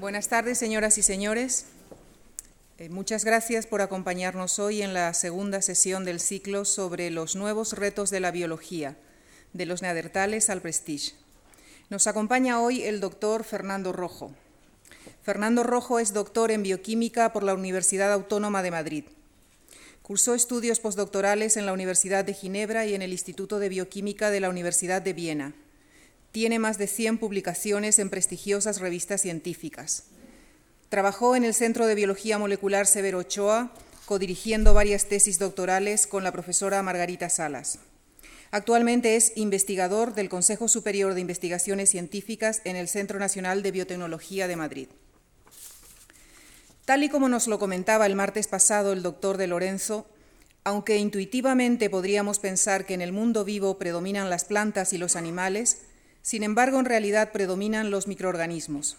Buenas tardes, señoras y señores. Eh, muchas gracias por acompañarnos hoy en la segunda sesión del ciclo sobre los nuevos retos de la biología, de los neandertales al prestige. Nos acompaña hoy el doctor Fernando Rojo. Fernando Rojo es doctor en bioquímica por la Universidad Autónoma de Madrid. Cursó estudios postdoctorales en la Universidad de Ginebra y en el Instituto de Bioquímica de la Universidad de Viena. Tiene más de 100 publicaciones en prestigiosas revistas científicas. Trabajó en el Centro de Biología Molecular Severo Ochoa, codirigiendo varias tesis doctorales con la profesora Margarita Salas. Actualmente es investigador del Consejo Superior de Investigaciones Científicas en el Centro Nacional de Biotecnología de Madrid. Tal y como nos lo comentaba el martes pasado el doctor de Lorenzo, aunque intuitivamente podríamos pensar que en el mundo vivo predominan las plantas y los animales, sin embargo en realidad predominan los microorganismos.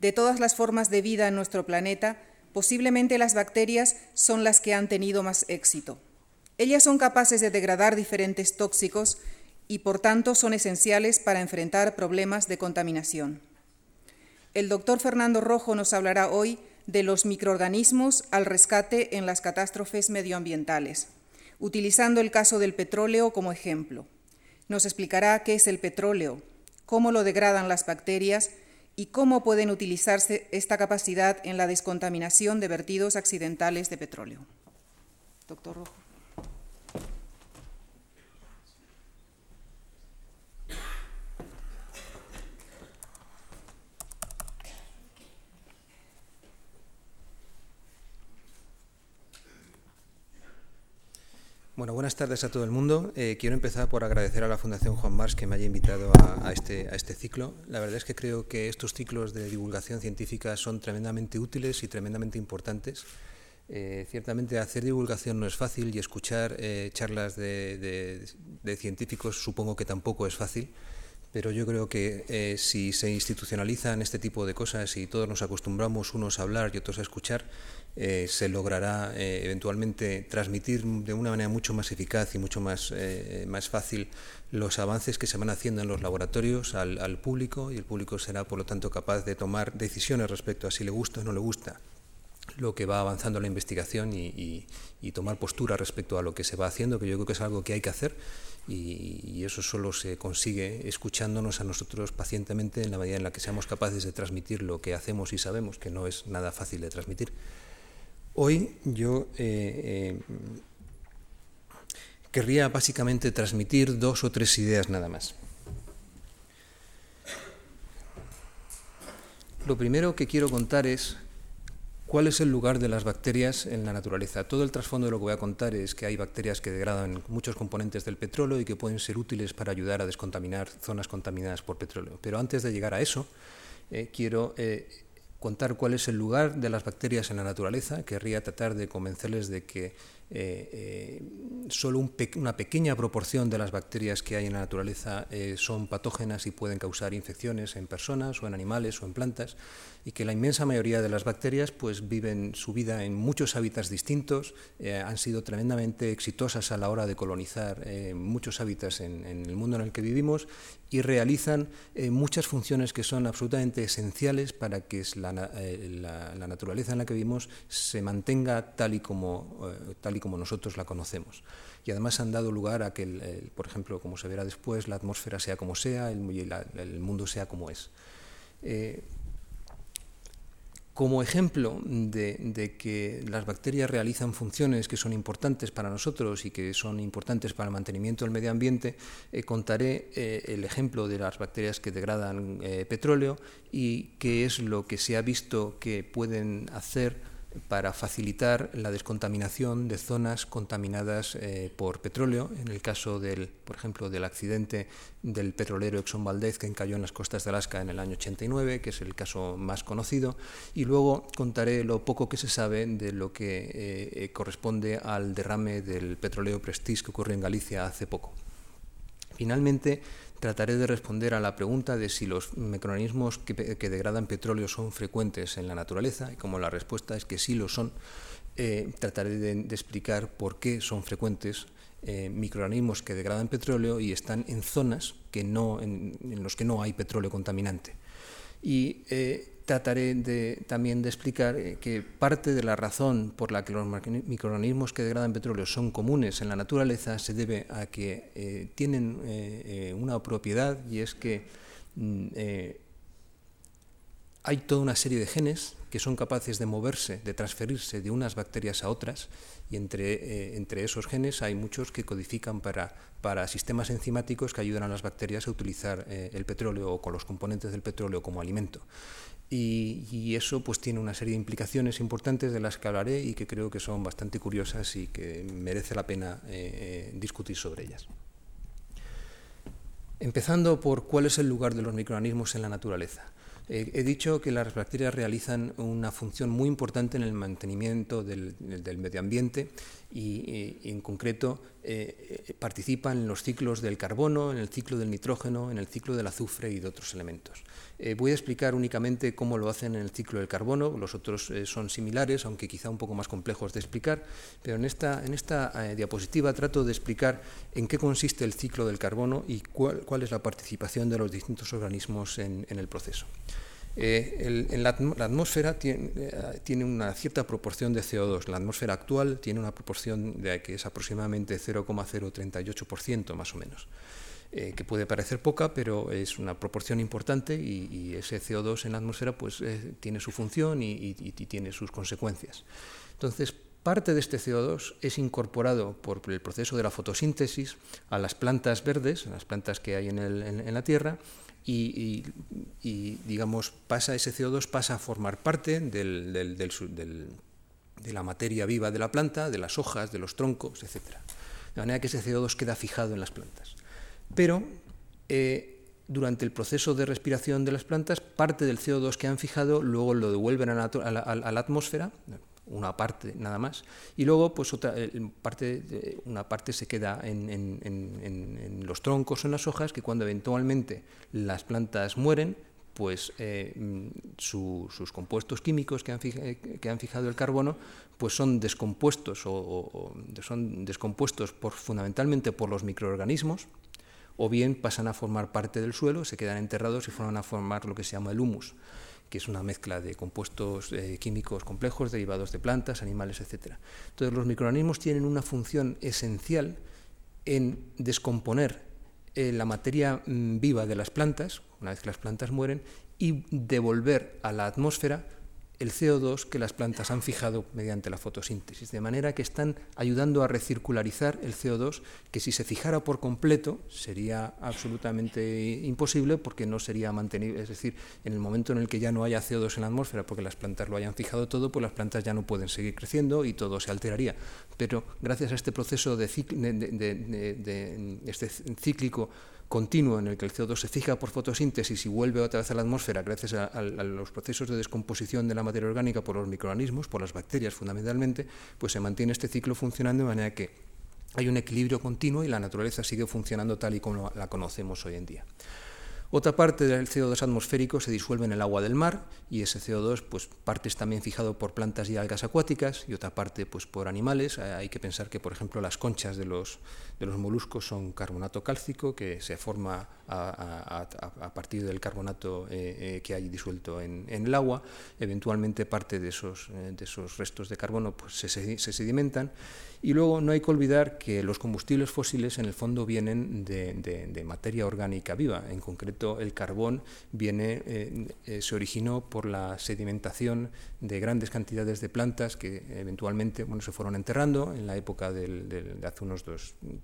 De todas las formas de vida en nuestro planeta, posiblemente las bacterias son las que han tenido más éxito. Ellas son capaces de degradar diferentes tóxicos y por tanto son esenciales para enfrentar problemas de contaminación. El doctor Fernando Rojo nos hablará hoy de los microorganismos al rescate en las catástrofes medioambientales, utilizando el caso del petróleo como ejemplo. Nos explicará qué es el petróleo, cómo lo degradan las bacterias y cómo pueden utilizarse esta capacidad en la descontaminación de vertidos accidentales de petróleo. Doctor Rojo. Bueno, buenas tardes a todo el mundo. Eh, quiero empezar por agradecer a la Fundación Juan Mars que me haya invitado a, este, a, este, ciclo. La verdad es que creo que estos ciclos de divulgación científica son tremendamente útiles y tremendamente importantes. Eh, ciertamente hacer divulgación no es fácil y escuchar eh, charlas de, científicos supongo que tampoco es fácil, pero yo creo que si se institucionalizan este tipo de cosas y todos nos acostumbramos unos a hablar y otros a escuchar, eh, se logrará eh, eventualmente transmitir de una manera mucho más eficaz y mucho más, eh, más fácil los avances que se van haciendo en los laboratorios al, público y el público será, por lo tanto, capaz de tomar decisiones respecto a si le gusta o no le gusta lo que va avanzando la investigación y, tomar postura respecto a lo que se va haciendo, que yo creo que es algo que hay que hacer y, eso solo se consigue escuchándonos a nosotros pacientemente en la medida en la que seamos capaces de transmitir lo que hacemos y sabemos, que no es nada fácil de transmitir. Hoy yo eh, eh, querría básicamente transmitir dos o tres ideas nada más. Lo primero que quiero contar es cuál es el lugar de las bacterias en la naturaleza. Todo el trasfondo de lo que voy a contar es que hay bacterias que degradan muchos componentes del petróleo y que pueden ser útiles para ayudar a descontaminar zonas contaminadas por petróleo. Pero antes de llegar a eso, eh, quiero contar cuál es el lugar de las bacterias en la naturaleza, querría tratar de convencerles de que eh, eh, solo una pequeña proporción de las bacterias que hay en la naturaleza eh, son patógenas y pueden causar infecciones en personas o en animales o en plantas y que la inmensa mayoría de las bacterias pues viven su vida en muchos hábitats distintos, han sido tremendamente exitosas a la hora de colonizar muchos hábitats en, el mundo en el que vivimos y realizan muchas funciones que son absolutamente esenciales para que la, naturaleza en la que vivimos se mantenga tal y como, tal y como nosotros la conocemos. Y además han dado lugar a que, por ejemplo, como se verá después, la atmósfera sea como sea, el, el mundo sea como es. Eh, como ejemplo de, que las bacterias realizan funciones que son importantes para nosotros y que son importantes para el mantenimiento del medio ambiente, eh, contaré eh, el ejemplo de las bacterias que degradan petróleo y qué es lo que se ha visto que pueden hacer para facilitar la descontaminación de zonas contaminadas eh, por petróleo. En el caso del, por ejemplo, del accidente del petrolero Exxon Valdez que encalló en las costas de Alaska en el año 89, que es el caso más conocido, y luego contaré lo poco que se sabe de lo que eh, corresponde al derrame del petróleo Prestige que ocurrió en Galicia hace poco. Finalmente, trataré de responder a la pregunta de si los microorganismos que, degradan petróleo son frecuentes en la naturaleza, y como la respuesta es que sí lo son, eh, trataré de, explicar por qué son frecuentes eh, microorganismos que degradan petróleo y están en zonas que no, en, los que no hay petróleo contaminante. Y eh, trataré también de explicar eh, que parte de la razón por la que los microorganismos que degradan petróleo son comunes en la naturaleza se debe a que eh, tienen una propiedad y es que mm, hay toda una serie de genes que son capaces de moverse, de transferirse de unas bacterias a otras, y entre, eh, esos genes hay muchos que codifican para, sistemas enzimáticos que ayudan a las bacterias a utilizar eh, el petróleo o con los componentes del petróleo como alimento. Y, eso pues tiene una serie de implicaciones importantes de las que hablaré y que creo que son bastante curiosas y que merece la pena eh, discutir sobre ellas. Empezando por cuál es el lugar de los microorganismos en la naturaleza. he dicho que las bacterias realizan una función muy importante en el mantenimiento del, medio ambiente y, en concreto eh, eh, participan en los ciclos del carbono, en el ciclo del nitrógeno, en el ciclo del azufre y de otros elementos. Eh, voy a explicar únicamente cómo lo hacen en el ciclo del carbono, los otros son similares, aunque quizá un poco más complejos de explicar, pero en esta, en esta diapositiva trato de explicar en qué consiste el ciclo del carbono y cuál, cuál es la participación de los distintos organismos en, el proceso. Eh, en la, atmósfera eh, tiene, una cierta proporción de CO2. La atmósfera actual tiene una proporción de que es aproximadamente 0,038% más o menos, eh, que puede parecer poca, pero es una proporción importante y, ese CO2 en la atmósfera pues, tiene su función y, tiene sus consecuencias. Entonces, parte de este CO2 es incorporado por el proceso de la fotosíntesis a las plantas verdes, a las plantas que hay en la Tierra, y, digamos, pasa ese CO2 pasa a formar parte del, de la materia viva de la planta, de las hojas, de los troncos, etc. De manera que ese CO2 queda fijado en las plantas. Pero eh, durante el proceso de respiración de las plantas, parte del CO2 que han fijado luego lo devuelven a la atmósfera, una parte nada más, y luego pues otra eh, parte, una parte se queda en, los troncos o en las hojas que cuando eventualmente las plantas mueren, pues eh, sus compuestos químicos que han, que han, fijado el carbono pues son descompuestos o, son descompuestos fundamentalmente por los microorganismos o bien pasan a formar parte del suelo, se quedan enterrados y forman a formar lo que se llama el humus que es una mezcla de compuestos eh, químicos complejos derivados de plantas, animales, etc. Entonces, los microorganismos tienen una función esencial en descomponer eh, la materia mm, viva de las plantas, una vez que las plantas mueren, y devolver a la atmósfera el CO2 que las plantas han fijado mediante la fotosíntesis, de manera que están ayudando a recircularizar el CO2 que si se fijara por completo sería absolutamente imposible porque no sería mantenible, es decir, en el momento en el que ya no haya CO2 en la atmósfera porque las plantas lo hayan fijado todo, pues las plantas ya no pueden seguir creciendo y todo se alteraría. Pero gracias a este proceso de, de este cíclico continuo en el que el CO2 se fija por fotosíntesis y vuelve otra vez a la atmósfera gracias a, los procesos de descomposición de la materia orgánica por los microorganismos, por las bacterias fundamentalmente, pues se mantiene este ciclo funcionando de manera que hay un equilibrio continuo y la naturaleza sigue funcionando tal y como la conocemos hoy en día. Otra parte del CO2 atmosférico se disuelve en el agua del mar y ese CO2, pues parte es también fijado por plantas y algas acuáticas y otra parte pues por animales. Eh, hay que pensar que, por ejemplo, las conchas de los, de los moluscos son carbonato cálcico que se forma a, partir del carbonato eh, eh, que hay disuelto en, el agua. Eventualmente parte de esos, de esos restos de carbono pues, se, se sedimentan y luego no hay que olvidar que los combustibles fósiles en el fondo vienen de, materia orgánica viva. En concreto, el carbón viene, eh, eh, se originó por la sedimentación de grandes cantidades de plantas que eventualmente bueno, se fueron enterrando en la época de hace unos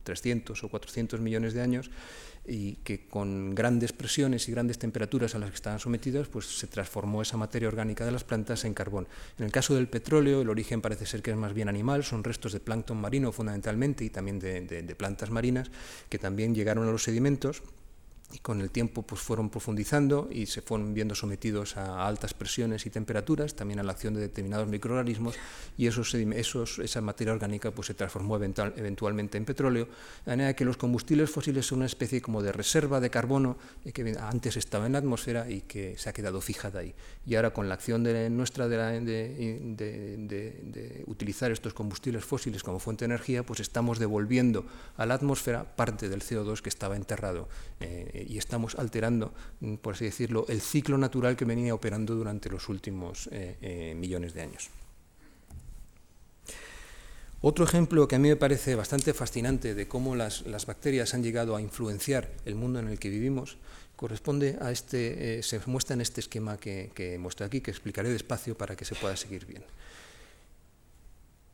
300 o 400 millones de años y que con grandes presiones y grandes temperaturas a las que estaban sometidas, pues se transformó esa materia orgánica de las plantas en carbón. En el caso del petróleo, el origen parece ser que es más bien animal, son restos de plancton marino fundamentalmente y también de plantas marinas que también llegaron a los sedimentos y con el tiempo pues fueron profundizando y se fueron viendo sometidos a altas presiones y temperaturas, también a la acción de determinados microorganismos y esos, esos, esa materia orgánica pues se transformó eventualmente en petróleo, de manera que los combustibles fósiles son una especie como de reserva de carbono eh, que antes estaba en la atmósfera y que se ha quedado fijada ahí. Y ahora con la acción de nuestra de, de, utilizar estos combustibles fósiles como fuente de energía, pues estamos devolviendo a la atmósfera parte del CO2 que estaba enterrado. Eh, eh, y estamos alterando, mm, por así decirlo, el ciclo natural que venía operando durante los últimos millones de años. Otro ejemplo que a mí me parece bastante fascinante de cómo las, bacterias han llegado a influenciar el mundo en el que vivimos corresponde a este, se muestra en este esquema que, que aquí, que explicaré despacio para que se pueda seguir bien.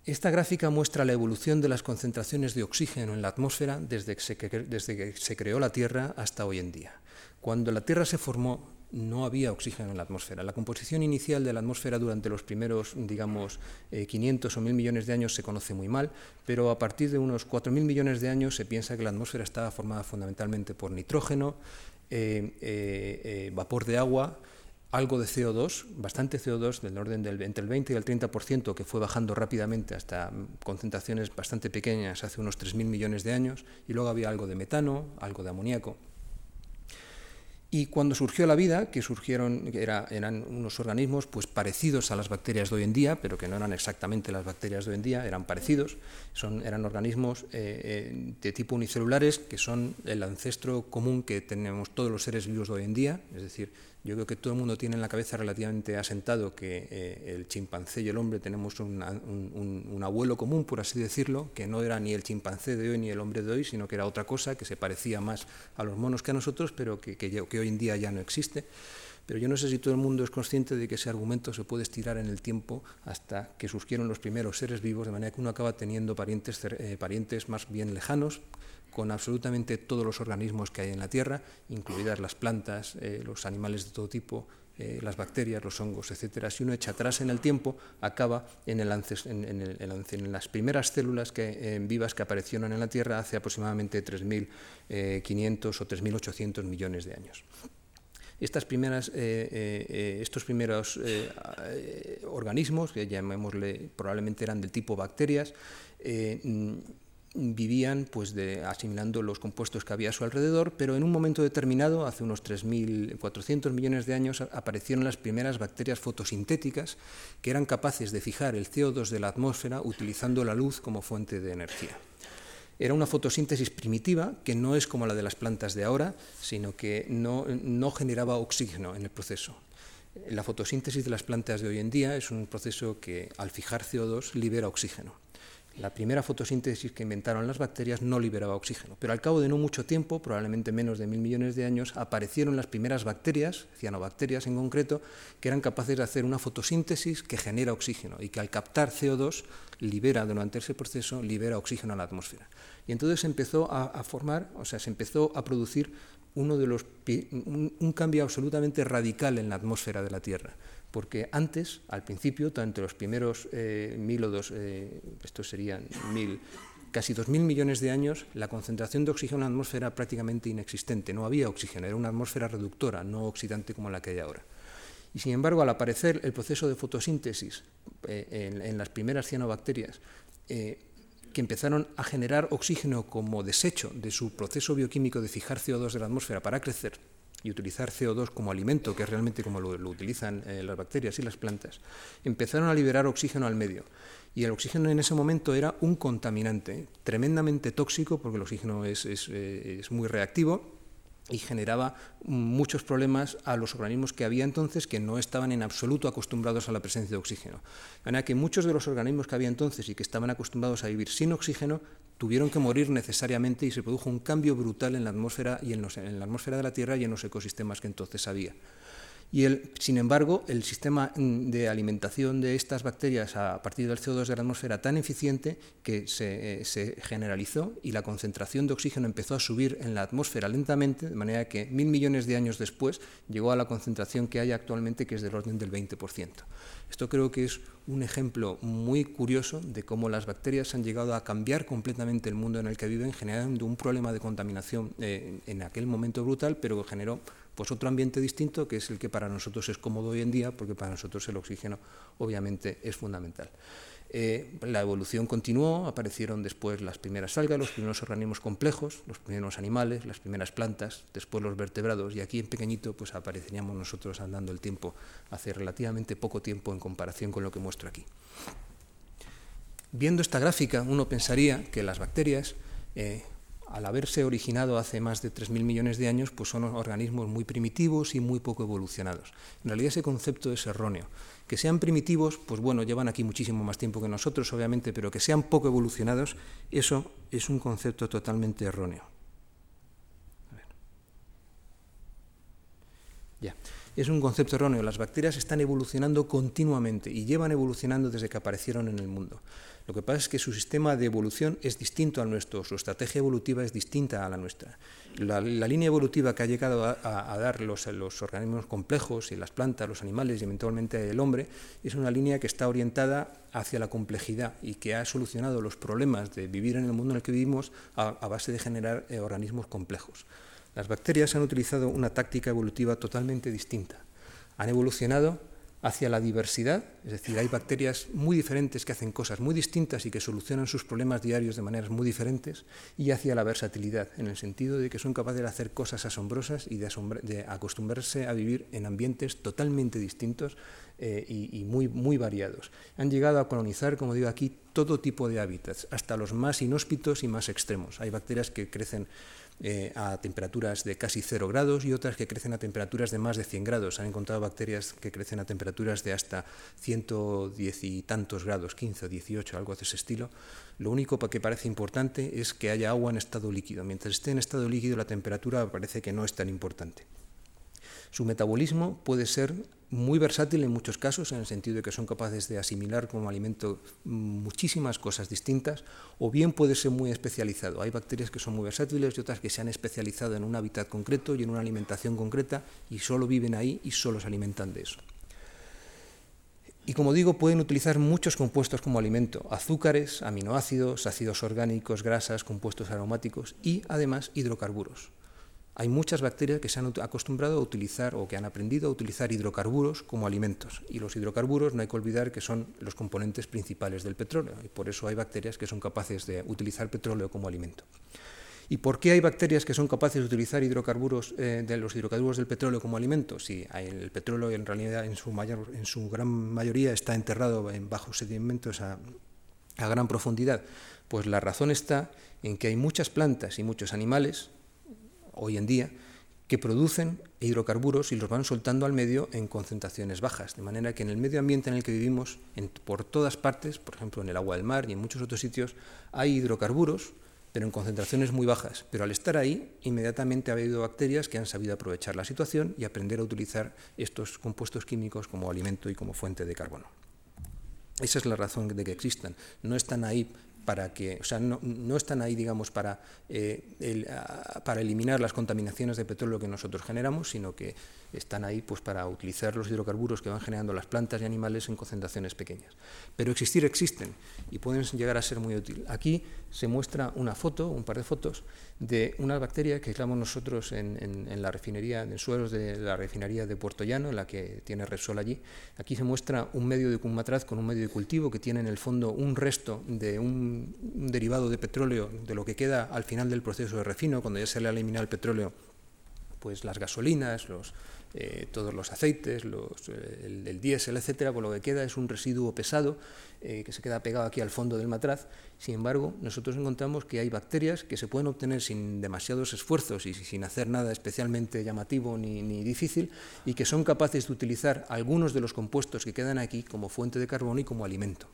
Esta gráfica muestra la evolución de las concentraciones de oxígeno en la atmósfera desde que, se, creó la Tierra hasta hoy en día. Cuando la Tierra se formó, no había oxígeno en la atmósfera. La composición inicial de la atmósfera durante los primeros, digamos, 500 eh, o 1000 millones de años se conoce muy mal, pero a partir de unos 4.000 millones de años se piensa que la atmósfera estaba formada fundamentalmente por nitrógeno, eh, eh, vapor de agua, algo de CO2, bastante CO2, del orden del entre el 20 y el 30%, que fue bajando rápidamente hasta concentraciones bastante pequeñas hace unos 3.000 millones de años, y luego había algo de metano, algo de amoníaco. Y cuando surgió la vida, que surgieron, eran unos organismos pues, parecidos a las bacterias de hoy en día, pero que no eran exactamente las bacterias de hoy en día, eran parecidos, son, eran organismos eh, eh, de tipo unicelulares, que son el ancestro común que tenemos todos los seres vivos de hoy en día, es decir, yo creo que todo el mundo tiene en la cabeza relativamente asentado que eh, el chimpancé y el hombre tenemos un, abuelo común, por así decirlo, que no era ni el chimpancé de hoy ni el hombre de hoy, sino que era otra cosa, que se parecía más a los monos que a nosotros, pero que, hoy en día ya no existe. Pero yo no sé si todo el mundo es consciente de que ese argumento se puede estirar en el tiempo hasta que surgieron los primeros seres vivos, de manera que uno acaba teniendo parientes, eh, parientes más bien lejanos, con absolutamente todos los organismos que hay en la Tierra, incluidas las plantas, eh, los animales de todo tipo, eh, las bacterias, los hongos, etc. Si uno echa atrás en el tiempo, acaba en, el, en, las primeras células que, vivas que aparecieron en la Tierra hace aproximadamente 3.500 o 3.800 millones de años. Estas primeras, eh, eh, eh, estos primeros organismos, que llamémosle, probablemente eran del tipo bacterias, vivían pues, asimilando los compuestos que había a su alrededor, pero en un momento determinado, hace unos 3.400 millones de años, aparecieron las primeras bacterias fotosintéticas que eran capaces de fijar el CO2 de la atmósfera utilizando la luz como fuente de energía. Era una fotosíntesis primitiva que no es como la de las plantas de ahora, sino que no, generaba oxígeno en el proceso. La fotosíntesis de las plantas de hoy en día es un proceso que al fijar CO2 libera oxígeno. La primera fotosíntesis que inventaron las bacterias no liberaba oxígeno, pero al cabo de no mucho tiempo, probablemente menos de mil millones de años, aparecieron las primeras bacterias, cianobacterias en concreto, que eran capaces de hacer una fotosíntesis que genera oxígeno y que al captar CO2 libera durante ese proceso libera oxígeno a la atmósfera. Y entonces se empezó a, formar, o sea, se empezó a producir uno de los, un cambio absolutamente radical en la atmósfera de la Tierra porque antes, al principio, tanto los primeros eh, mil o dos, eh, estos serían mil, casi dos mil millones de años, la concentración de oxígeno en la atmósfera era prácticamente inexistente, no había oxígeno, era una atmósfera reductora, no oxidante como la que hay ahora. Y sin embargo, al aparecer el proceso de fotosíntesis eh, en, las primeras cianobacterias, que empezaron a generar oxígeno como desecho de su proceso bioquímico de fijar CO2 de la atmósfera para crecer, y utilizar CO2 como alimento, que es realmente como lo, utilizan eh, las bacterias y las plantas, empezaron a liberar oxígeno al medio. Y el oxígeno en ese momento era un contaminante tremendamente tóxico, porque el oxígeno es, es eh, muy reactivo y generaba muchos problemas a los organismos que había entonces que no estaban en absoluto acostumbrados a la presencia de oxígeno. De manera que muchos de los organismos que había entonces y que estaban acostumbrados a vivir sin oxígeno tuvieron que morir necesariamente y se produjo un cambio brutal en la atmósfera y en, en la atmósfera de la Tierra y en los ecosistemas que entonces había. Y sin embargo, el sistema mm, de alimentación de estas bacterias a partir del CO2 de la atmósfera tan eficiente que se, eh, se, generalizó y la concentración de oxígeno empezó a subir en la atmósfera lentamente, de manera que mil millones de años después llegó a la concentración que hay actualmente, que es del orden del 20%. Esto creo que es un ejemplo muy curioso de cómo las bacterias han llegado a cambiar completamente el mundo en el que viven, generando un problema de contaminación eh, en aquel momento brutal, pero que generó pues otro ambiente distinto que es el que para nosotros es cómodo hoy en día, porque para nosotros el oxígeno obviamente es fundamental. Eh, la evolución continuó, aparecieron después las primeras algas, los primeros organismos complejos, los primeros animales, las primeras plantas, después los vertebrados, y aquí en pequeñito pues apareceríamos nosotros andando el tiempo hace relativamente poco tiempo en comparación con lo que muestro aquí. Viendo esta gráfica, uno pensaría que las bacterias eh, al haberse originado hace más de 3.000 millones de años, pues son organismos muy primitivos y muy poco evolucionados. En realidad ese concepto es erróneo. Que sean primitivos, pues bueno, llevan aquí muchísimo más tiempo que nosotros, obviamente, pero que sean poco evolucionados, eso es un concepto totalmente erróneo. Ya. Es un concepto erróneo. Las bacterias están evolucionando continuamente y llevan evolucionando desde que aparecieron en el mundo. Lo que pasa es que su sistema de evolución es distinto al nuestro, su estrategia evolutiva es distinta a la nuestra. La, línea evolutiva que ha llegado a, dar los, organismos complejos y las plantas, los animales y eventualmente el hombre es una línea que está orientada hacia la complejidad y que ha solucionado los problemas de vivir en el mundo en el que vivimos a, base de generar eh, organismos complejos. Las bacterias han utilizado una táctica evolutiva totalmente distinta. Han evolucionado hacia la diversidad, es decir, hay bacterias muy diferentes que hacen cosas muy distintas y que solucionan sus problemas diarios de maneras muy diferentes, y hacia la versatilidad, en el sentido de que son capaces de hacer cosas asombrosas y de, acostumbrarse a vivir en ambientes totalmente distintos eh, y, muy, muy variados. Han llegado a colonizar, como digo aquí, todo tipo de hábitats, hasta los más inhóspitos y más extremos. Hay bacterias que crecen eh, a temperaturas de casi 0 grados y otras que crecen a temperaturas de más de 100 grados. Han encontrado bacterias que crecen a temperaturas de hasta 110 y tantos grados, 15 o 18, algo de ese estilo. Lo único que parece importante es que haya agua en estado líquido. Mientras esté en estado líquido la temperatura parece que no es tan importante. Su metabolismo puede ser muy versátil en muchos casos, en el sentido de que son capaces de asimilar como alimento muchísimas cosas distintas, o bien puede ser muy especializado. Hay bacterias que son muy versátiles y otras que se han especializado en un hábitat concreto y en una alimentación concreta y solo viven ahí y solo se alimentan de eso. Y como digo, pueden utilizar muchos compuestos como alimento, azúcares, aminoácidos, ácidos orgánicos, grasas, compuestos aromáticos y además hidrocarburos. Hay muchas bacterias que se han acostumbrado a utilizar o que han aprendido a utilizar hidrocarburos como alimentos. Y los hidrocarburos no hay que olvidar que son los componentes principales del petróleo. Y por eso hay bacterias que son capaces de utilizar petróleo como alimento. ¿Y por qué hay bacterias que son capaces de utilizar hidrocarburos, eh, de los hidrocarburos del petróleo como alimento? Si el petróleo en realidad en su, mayor, en su gran mayoría está enterrado en bajos sedimentos a, a gran profundidad, pues la razón está en que hay muchas plantas y muchos animales hoy en día que producen hidrocarburos y los van soltando al medio en concentraciones bajas, de manera que en el medio ambiente en el que vivimos, por todas partes, por ejemplo en el agua del mar y en muchos otros sitios, hay hidrocarburos, pero en concentraciones muy bajas. Pero al estar ahí, inmediatamente ha habido bacterias que han sabido aprovechar la situación y aprender a utilizar estos compuestos químicos como alimento y como fuente de carbono. Esa es la razón de que existan. No están ahí para que, o sea, no, están ahí, digamos, para, eh, para eliminar las contaminaciones de petróleo que nosotros generamos, sino que están ahí pues, para utilizar los hidrocarburos que van generando las plantas y animales en concentraciones pequeñas. Pero existir existen y pueden llegar a ser muy útiles. Aquí se muestra una foto, un par de fotos, de una bacteria que aislamos nosotros en, la refinería, en suelos de la refinería de Puerto Llano, en la que tiene Repsol allí. Aquí se muestra un medio de Cumatraz con un medio de cultivo que tiene en el fondo un resto de un, un derivado de petróleo, de lo que queda al final del proceso de refino, cuando ya se le ha eliminado el petróleo pues las gasolinas, los, eh, todos los aceites, eh, el, diésel, etcétera, por lo que queda es un residuo pesado eh, que se queda pegado aquí al fondo del matraz. Sin embargo, nosotros encontramos que hay bacterias que se pueden obtener sin demasiados esfuerzos y sin hacer nada especialmente llamativo ni, difícil y que son capaces de utilizar algunos de los compuestos que quedan aquí como fuente de carbono y como alimento.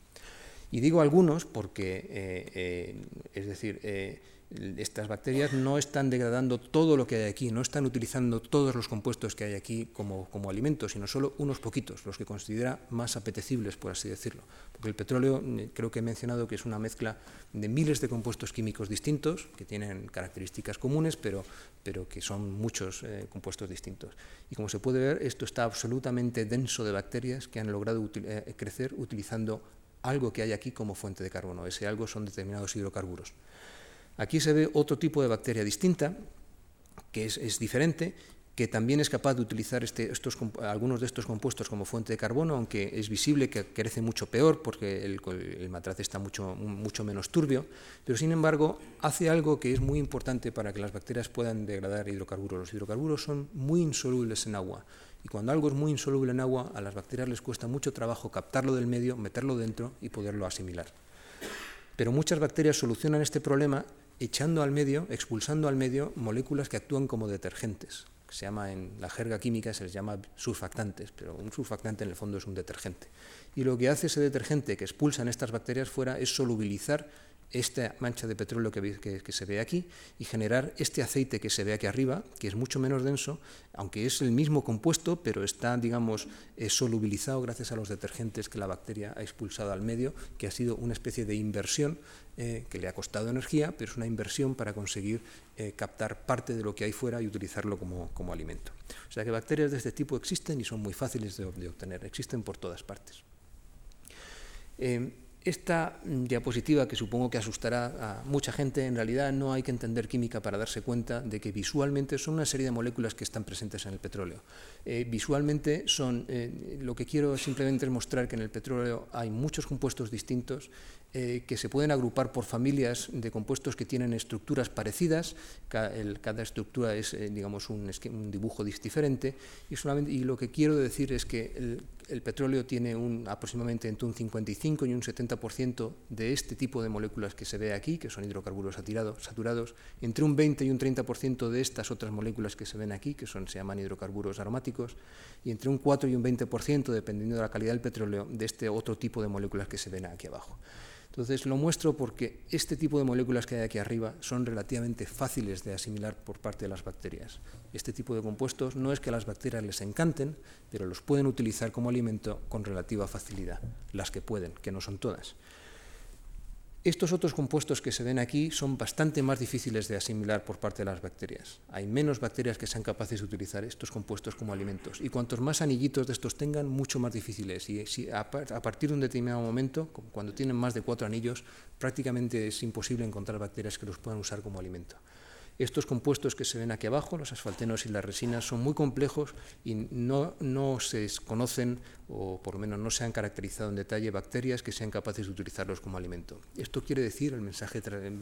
Y digo algunos porque, es decir, estas bacterias no están degradando todo lo que hay aquí, no están utilizando todos los compuestos que hay aquí como, como alimentos, sino solo unos poquitos, los que considera más apetecibles, por así decirlo. Porque el petróleo, eh, creo que he mencionado que es una mezcla de miles de compuestos químicos distintos, que tienen características comunes, pero, pero que son muchos eh, compuestos distintos. Y como se puede ver, esto está absolutamente denso de bacterias que han logrado eh, crecer utilizando algo que hay aquí como fuente de carbono. Ese algo son determinados hidrocarburos. Aquí se ve otro tipo de bacteria distinta, que es, diferente, que también es capaz de utilizar este, estos, algunos de estos compuestos como fuente de carbono, aunque es visible que crece mucho peor porque el, el, matraz está mucho, mucho menos turbio, pero sin embargo hace algo que es muy importante para que las bacterias puedan degradar hidrocarburos. Los hidrocarburos son muy insolubles en agua y cuando algo es muy insoluble en agua, a las bacterias les cuesta mucho trabajo captarlo del medio, meterlo dentro y poderlo asimilar. Pero muchas bacterias solucionan este problema echando al medio, expulsando al medio moléculas que actúan como detergentes, se llama en la jerga química se les llama surfactantes, pero un surfactante en el fondo es un detergente. Y lo que hace ese detergente que expulsan estas bacterias fuera es solubilizar esta mancha de petróleo que, se ve aquí y generar este aceite que se ve aquí arriba, que es mucho menos denso, aunque es el mismo compuesto, pero está, digamos, eh, solubilizado gracias a los detergentes que la bacteria ha expulsado al medio, que ha sido una especie de inversión eh, que le ha costado energía, pero es una inversión para conseguir eh, captar parte de lo que hay fuera y utilizarlo como, alimento. O sea que bacterias de este tipo existen y son muy fáciles de, obtener, existen por todas partes. Esta mm, diapositiva, que supongo que asustará a mucha gente, en realidad no hay que entender química para darse cuenta de que visualmente son una serie de moléculas que están presentes en el petróleo. Eh, visualmente son, eh, lo que quiero simplemente es mostrar que en el petróleo hay muchos compuestos distintos eh, que se pueden agrupar por familias de compuestos que tienen estructuras parecidas, cada, estructura es digamos un, dibujo diferente y, lo que quiero decir es que el, petróleo tiene aproximadamente entre un 55 y un 70% de este tipo de moléculas que se ve aquí, que son hidrocarburos saturados, entre un 20 y un 30% de estas otras moléculas que se ven aquí, que se llaman hidrocarburos aromáticos, y entre un 4 y un 20%, dependiendo de la calidad del petróleo, de este otro tipo de moléculas que se ven aquí abajo. Entonces lo muestro porque este tipo de moléculas que hay aquí arriba son relativamente fáciles de asimilar por parte de las bacterias. Este tipo de compuestos no es que a las bacterias les encanten, pero los pueden utilizar como alimento con relativa facilidad, las que pueden, que no son todas. Estos otros compuestos que se ven aquí son bastante más difíciles de asimilar por parte de las bacterias. Hay menos bacterias que sean capaces de utilizar estos compuestos como alimentos. Y cuantos más anillitos de estos tengan, mucho más difíciles. Y a, partir de un determinado momento, cuando tienen más de cuatro anillos, prácticamente es imposible encontrar bacterias que los puedan usar como alimento. Estos compuestos que se ven aquí abajo, los asfaltenos y las resinas, son muy complejos y no, no se conocen, o por lo menos no se han caracterizado en detalle, bacterias que sean capaces de utilizarlos como alimento. Esto quiere decir, el mensaje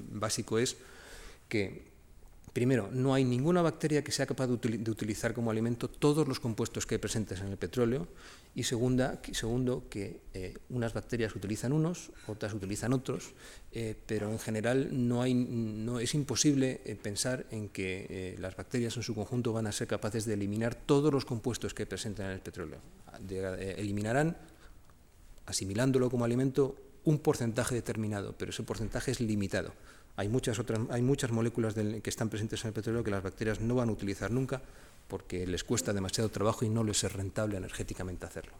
básico es que Primero, no hay ninguna bacteria que sea capaz de, utilizar como alimento todos los compuestos que hay presentes en el petróleo. Y segunda, segundo, que eh, unas bacterias utilizan unos, otras utilizan otros, eh, pero en general no, hay, no es imposible eh, pensar en que las bacterias en su conjunto van a ser capaces de eliminar todos los compuestos que hay presentes en el petróleo. eliminarán, asimilándolo como alimento, un porcentaje determinado, pero ese porcentaje es limitado. Hay muchas, otras, hay muchas moléculas que están presentes en el petróleo que las bacterias no van a utilizar nunca porque les cuesta demasiado trabajo y no les es rentable energéticamente hacerlo.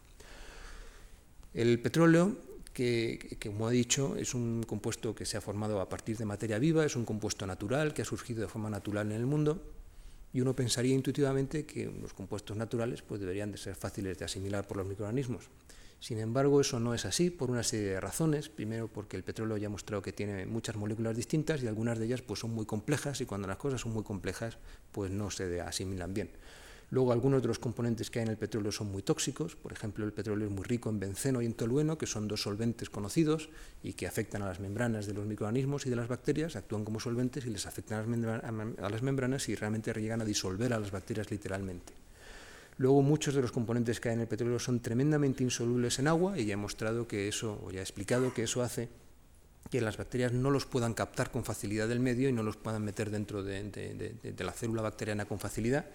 El petróleo, que, como he dicho, es un compuesto que se ha formado a partir de materia viva, es un compuesto natural que ha surgido de forma natural en el mundo y uno pensaría intuitivamente que los compuestos naturales pues, deberían de ser fáciles de asimilar por los microorganismos. Sin embargo, eso no es así por una serie de razones. Primero, porque el petróleo ya ha mostrado que tiene muchas moléculas distintas y algunas de ellas pues, son muy complejas y cuando las cosas son muy complejas pues no se asimilan bien. Luego, algunos de los componentes que hay en el petróleo son muy tóxicos. Por ejemplo, el petróleo es muy rico en benceno y en tolueno, que son dos solventes conocidos y que afectan a las membranas de los microorganismos y de las bacterias, actúan como solventes y les afectan a las membranas y realmente llegan a disolver a las bacterias literalmente. Luego muchos de los componentes que hay en el petróleo son tremendamente insolubles en agua y ya he mostrado que eso, o ya he explicado que eso hace que las bacterias no los puedan captar con facilidad del medio y no los puedan meter dentro de, la célula bacteriana con facilidad.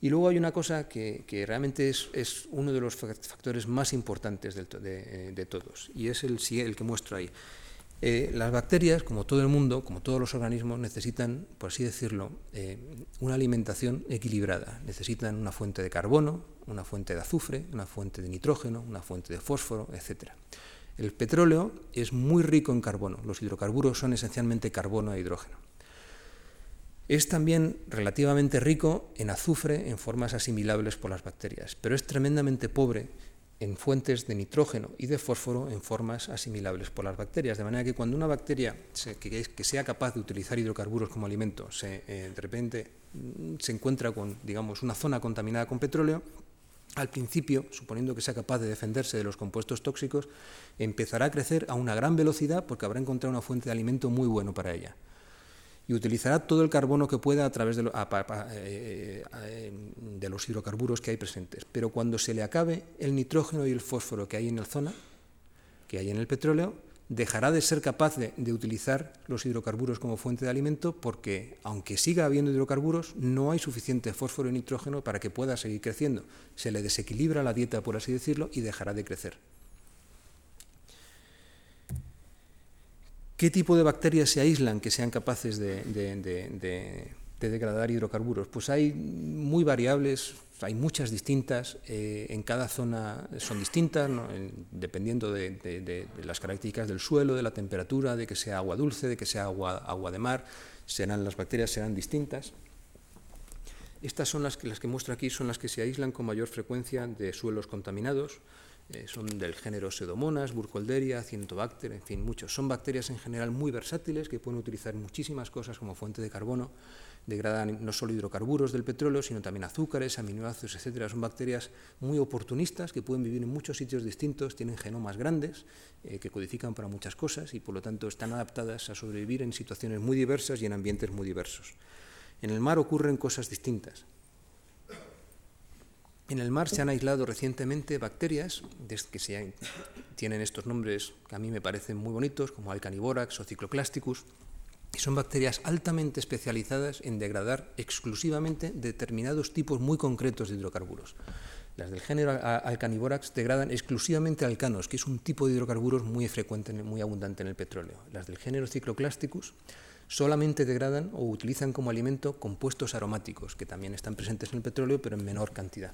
Y luego hay una cosa que, realmente es, uno de los factores más importantes de, todos, y es el, el que muestro ahí. Eh, las bacterias, como todo el mundo, como todos los organismos, necesitan, por así decirlo, eh, una alimentación equilibrada. Necesitan una fuente de carbono, una fuente de azufre, una fuente de nitrógeno, una fuente de fósforo, etc. El petróleo es muy rico en carbono. Los hidrocarburos son esencialmente carbono e hidrógeno. Es también relativamente rico en azufre en formas asimilables por las bacterias, pero es tremendamente pobre en fuentes de nitrógeno y de fósforo en formas asimilables por las bacterias. De manera que cuando una bacteria que, sea capaz de utilizar hidrocarburos como alimento se, eh, de repente mm, se encuentra con digamos, una zona contaminada con petróleo, al principio, suponiendo que sea capaz de defenderse de los compuestos tóxicos, empezará a crecer a una gran velocidad porque habrá encontrado una fuente de alimento muy bueno para ella y utilizará todo el carbono que pueda a través de, eh, eh, de, los hidrocarburos que hay presentes. Pero cuando se le acabe el nitrógeno y el fósforo que hay en la zona, que hay en el petróleo, dejará de ser capaz de, utilizar los hidrocarburos como fuente de alimento porque, aunque siga habiendo hidrocarburos, no hay suficiente fósforo y nitrógeno para que pueda seguir creciendo. Se le desequilibra la dieta, por así decirlo, y dejará de crecer. ¿Qué tipo de bacterias se aíslan que sean capaces de, degradar hidrocarburos? Pues hay muy variables, hay muchas distintas, eh, en cada zona son distintas, dependiendo de, las características del suelo, de la temperatura, de que sea agua dulce, de que sea agua, agua de mar, serán, las bacterias serán distintas. Estas son las que, las que muestro aquí, son las que se aíslan con mayor frecuencia de suelos contaminados. Eh, son del género Pseudomonas, Burkholderia, Cientobacter, en fin, muchos. Son bacterias en general muy versátiles que pueden utilizar muchísimas cosas como fuente de carbono, degradan no solo hidrocarburos del petróleo, sino también azúcares, aminoácidos, etcétera. Son bacterias muy oportunistas que pueden vivir en muchos sitios distintos, tienen genomas grandes eh, que codifican para muchas cosas y por lo tanto están adaptadas a sobrevivir en situaciones muy diversas y en ambientes muy diversos. En el mar ocurren cosas distintas. En el mar se han aislado recientemente bacterias que tienen estos nombres que a mí me parecen muy bonitos, como Alcaniborax o Cycloclasticus, y son bacterias altamente especializadas en degradar exclusivamente determinados tipos muy concretos de hidrocarburos. Las del género Alcaniborax degradan exclusivamente alcanos, que es un tipo de hidrocarburos muy frecuente, muy abundante en el petróleo. Las del género Cycloclasticus solamente degradan o utilizan como alimento compuestos aromáticos, que también están presentes en el petróleo, pero en menor cantidad.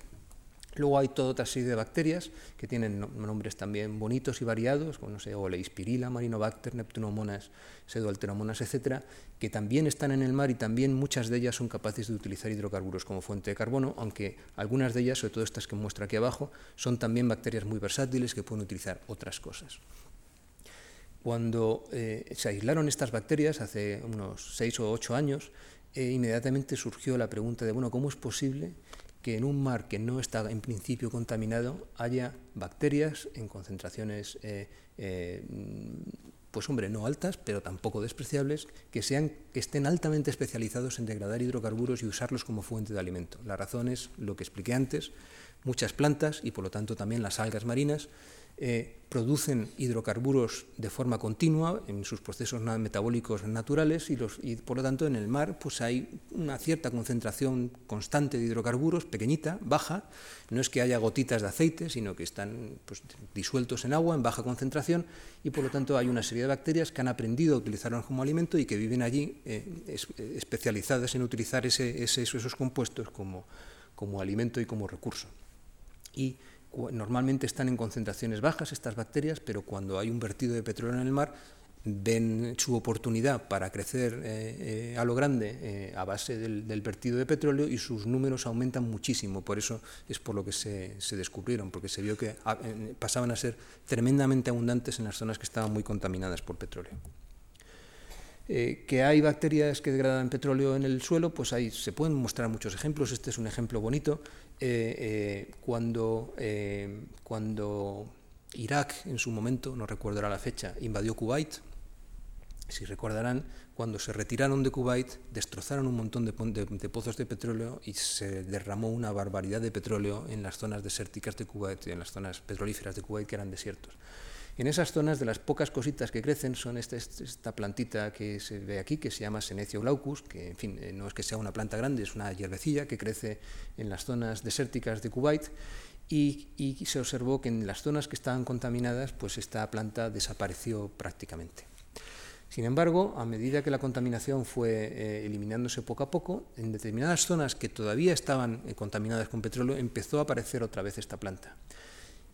Luego hay toda otra serie de bacterias que tienen nombres también bonitos y variados, como no sé, Marinobacter, Neptunomonas, Pseudoalteromonas, etcétera, que también están en el mar y también muchas de ellas son capaces de utilizar hidrocarburos como fuente de carbono, aunque algunas de ellas, sobre todo estas que muestra aquí abajo, son también bacterias muy versátiles que pueden utilizar otras cosas. Cuando eh, se aislaron estas bacterias hace unos seis o ocho años, eh, inmediatamente surgió la pregunta de, bueno, ¿cómo es posible que en un mar que no está en principio contaminado haya bacterias en concentraciones, eh, eh, pues hombre, no altas, pero tampoco despreciables, que, sean, que estén altamente especializados en degradar hidrocarburos y usarlos como fuente de alimento. La razón es lo que expliqué antes, muchas plantas y por lo tanto también las algas marinas eh, producen hidrocarburos de forma continua en sus procesos metabólicos naturales y, por lo tanto en el mar pues hay una cierta concentración constante de hidrocarburos, pequeñita, baja, no es que haya gotitas de aceite, sino que están pues, disueltos en agua en baja concentración y por lo tanto hay una serie de bacterias que han aprendido a utilizarlos como alimento y que viven allí eh, especializadas en utilizar esos compuestos como, como alimento y como recurso. Y normalmente están en concentraciones bajas estas bacterias, pero cuando hay un vertido de petróleo en el mar, ven su oportunidad para crecer eh, eh, a lo grande eh, a base del, vertido de petróleo y sus números aumentan muchísimo. Por eso es por lo que se, descubrieron, porque se vio que ah, pasaban a ser tremendamente abundantes en las zonas que estaban muy contaminadas por petróleo. Que hay bacterias que degradan petróleo en el suelo, pues ahí se pueden mostrar muchos ejemplos. Este es un ejemplo bonito. Eh, eh, cuando, cuando Irak, en su momento, no recordará la fecha, invadió Kuwait, si recordarán, cuando se retiraron de Kuwait, destrozaron un montón de, de, pozos de petróleo y se derramó una barbaridad de petróleo en las zonas desérticas de Kuwait, en las zonas petrolíferas de Kuwait que eran desiertos. En esas zonas, de las pocas cositas que crecen, son esta, esta plantita que se ve aquí, que se llama Senecio glaucus, que en fin, eh, no es que sea una planta grande, es una hierbecilla que crece en las zonas desérticas de Kuwait. Y, se observó que en las zonas que estaban contaminadas, pues esta planta desapareció prácticamente. Sin embargo, a medida que la contaminación fue eh, eliminándose poco a poco, en determinadas zonas que todavía estaban eh, contaminadas con petróleo, empezó a aparecer otra vez esta planta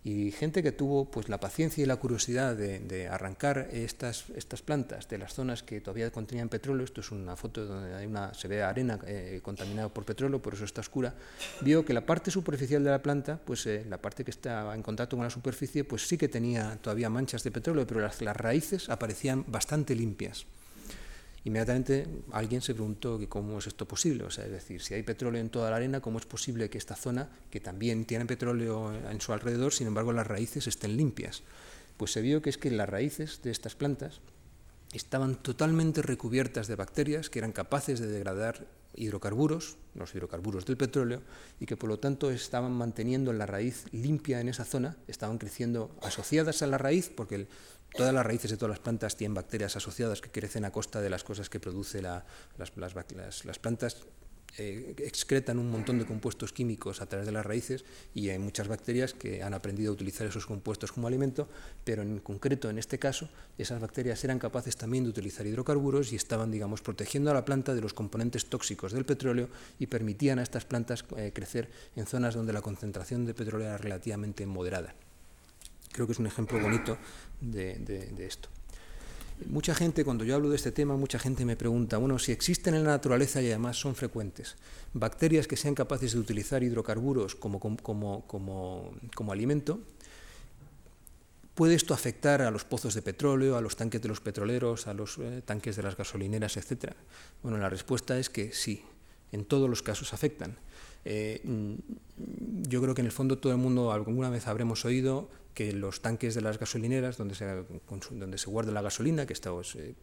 y gente que tuvo pues la paciencia y la curiosidad de, arrancar estas, estas plantas de las zonas que todavía contenían petróleo, esto es una foto donde hay una, se ve arena eh, contaminada por petróleo, por eso está oscura, vio que la parte superficial de la planta, pues eh, la parte que estaba en contacto con la superficie, pues sí que tenía todavía manchas de petróleo, pero las, las raíces aparecían bastante limpias. Inmediatamente alguien se preguntó que cómo es esto posible, o sea, es decir, si hay petróleo en toda la arena, ¿cómo es posible que esta zona, que también tiene petróleo en su alrededor, sin embargo las raíces estén limpias? Pues se vio que es que las raíces de estas plantas estaban totalmente recubiertas de bacterias que eran capaces de degradar hidrocarburos, los hidrocarburos del petróleo, y que por lo tanto estaban manteniendo la raíz limpia en esa zona, estaban creciendo asociadas a la raíz, porque todas las raíces de todas las plantas tienen bacterias asociadas que crecen a costa de las cosas que produce las, las, plantas eh, excretan un montón de compuestos químicos a través de las raíces y hay muchas bacterias que han aprendido a utilizar esos compuestos como alimento, pero en concreto en este caso esas bacterias eran capaces también de utilizar hidrocarburos y estaban, digamos, protegiendo a la planta de los componentes tóxicos del petróleo y permitían a estas plantas eh, crecer en zonas donde la concentración de petróleo era relativamente moderada. Creo que es un ejemplo bonito de esto. Mucha gente, cuando yo hablo de este tema, mucha gente me pregunta, bueno, si existen en la naturaleza y además son frecuentes, bacterias que sean capaces de utilizar hidrocarburos como, como, alimento, ¿puede esto afectar a los pozos de petróleo, a los tanques de los petroleros, a los eh, tanques de las gasolineras, etcétera? Bueno, la respuesta es que sí, en todos los casos afectan. Eh, mm, yo creo que en el fondo todo el mundo alguna vez habremos oído que los tanques de las gasolineras, donde se, donde se guarda la gasolina, que, eh,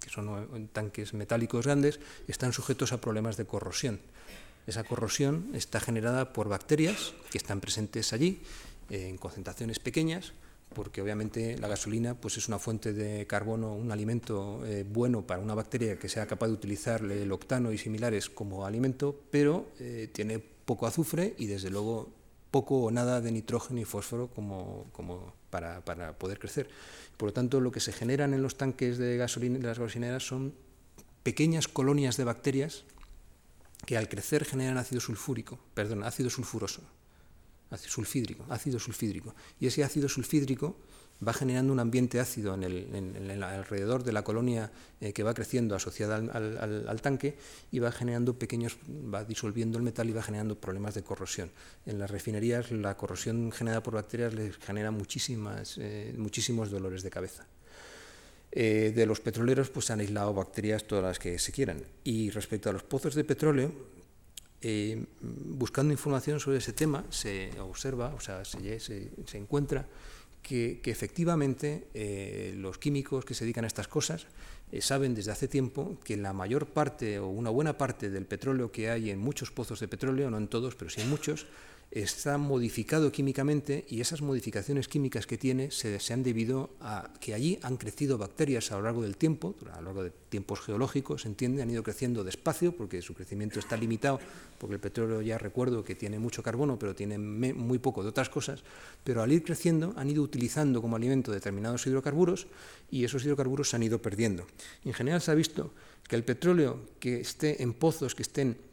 que, son tanques metálicos grandes, están sujetos a problemas de corrosión. Esa corrosión está generada por bacterias que están presentes allí eh, en concentraciones pequeñas, porque obviamente la gasolina pues es una fuente de carbono, un alimento eh, bueno para una bacteria que sea capaz de utilizar el octano y similares como alimento, pero tiene poco azufre y desde luego poco o nada de nitrógeno y fósforo como, como para, para, poder crecer. Por lo tanto, lo que se generan en los tanques de, gasolina, de las gasolineras son pequeñas colonias de bacterias que al crecer generan ácido sulfúrico, perdón, ácido sulfuroso, sulfídrico, ácido sulfídrico. Y ese ácido sulfídrico va generando un ambiente ácido en el, alrededor de la colonia eh, que va creciendo asociada al, tanque y va generando pequeños, va disolviendo el metal y va generando problemas de corrosión. En las refinerías la corrosión generada por bacterias les genera muchísimas, eh, muchísimos dolores de cabeza. Eh, de los petroleros pues se han aislado bacterias todas las que se quieran. Y respecto a los pozos de petróleo, buscando información sobre ese tema, se observa, o sea, se, se encuentra que, efectivamente eh, los químicos que se dedican a estas cosas eh, saben desde hace tiempo que la mayor parte o una buena parte del petróleo que hay en muchos pozos de petróleo, no en todos, pero sí en muchos, está modificado químicamente y esas modificaciones químicas que tiene se, han debido a que allí han crecido bacterias a lo largo del tiempo, a lo largo de tiempos geológicos, se entiende, han ido creciendo despacio porque su crecimiento está limitado, porque el petróleo ya recuerdo que tiene mucho carbono, pero tiene muy poco de otras cosas, pero al ir creciendo han ido utilizando como alimento determinados hidrocarburos y esos hidrocarburos se han ido perdiendo. En general se ha visto que el petróleo que esté en pozos que estén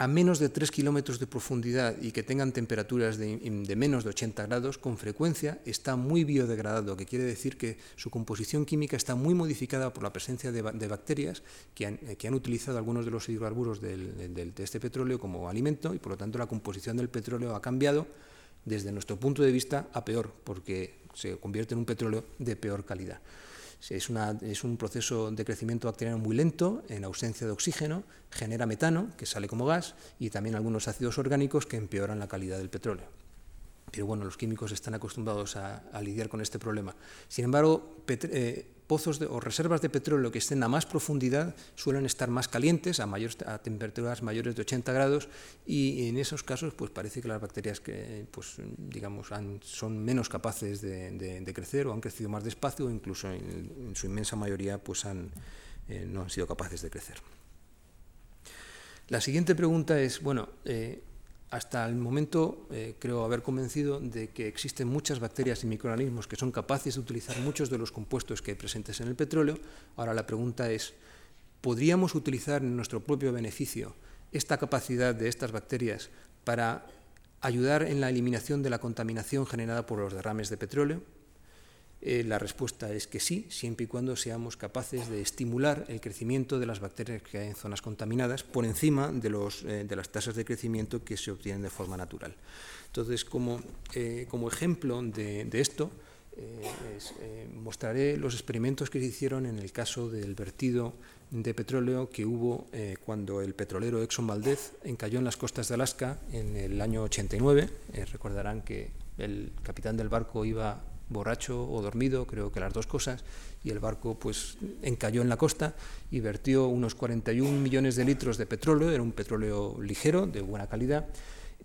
a menos de 3 kilómetros de profundidad y que tengan temperaturas de, menos de 80 grados, con frecuencia está muy biodegradado, que quiere decir que su composición química está muy modificada por la presencia de, bacterias que han, utilizado algunos de los hidrocarburos de este petróleo como alimento y por lo tanto la composición del petróleo ha cambiado desde nuestro punto de vista a peor, porque se convierte en un petróleo de peor calidad. Es, un proceso de crecimiento bacteriano muy lento, en ausencia de oxígeno, genera metano, que sale como gas, y también algunos ácidos orgánicos que empeoran la calidad del petróleo. Pero bueno, los químicos están acostumbrados a, lidiar con este problema. Sin embargo, pozos o reservas de petróleo que estén a más profundidad suelen estar más calientes, a, a temperaturas mayores de 80 grados, y en esos casos pues parece que las bacterias que, pues, digamos, son menos capaces de, crecer o han crecido más despacio incluso en, su inmensa mayoría pues han, eh, no han sido capaces de crecer. La siguiente pregunta es, bueno, eh, hasta el momento eh, creo haber convencido de que existen muchas bacterias y microorganismos que son capaces de utilizar muchos de los compuestos que hay presentes en el petróleo. Ahora la pregunta es, ¿podríamos utilizar en nuestro propio beneficio esta capacidad de estas bacterias para ayudar en la eliminación de la contaminación generada por los derrames de petróleo? Eh, la respuesta es que sí, siempre y cuando seamos capaces de estimular el crecimiento de las bacterias que hay en zonas contaminadas por encima de, los, eh, de las tasas de crecimiento que se obtienen de forma natural. Entonces, como, eh, como ejemplo de, esto, mostraré los experimentos que se hicieron en el caso del vertido de petróleo que hubo cuando el petrolero Exxon Valdez encalló en las costas de Alaska en el año 89. recordarán que el capitán del barco iba borracho o dormido, creo que las dos cosas, y el barco pues encalló en la costa y vertió unos 41 millones de litros de petróleo, era un petróleo ligero, de buena calidad,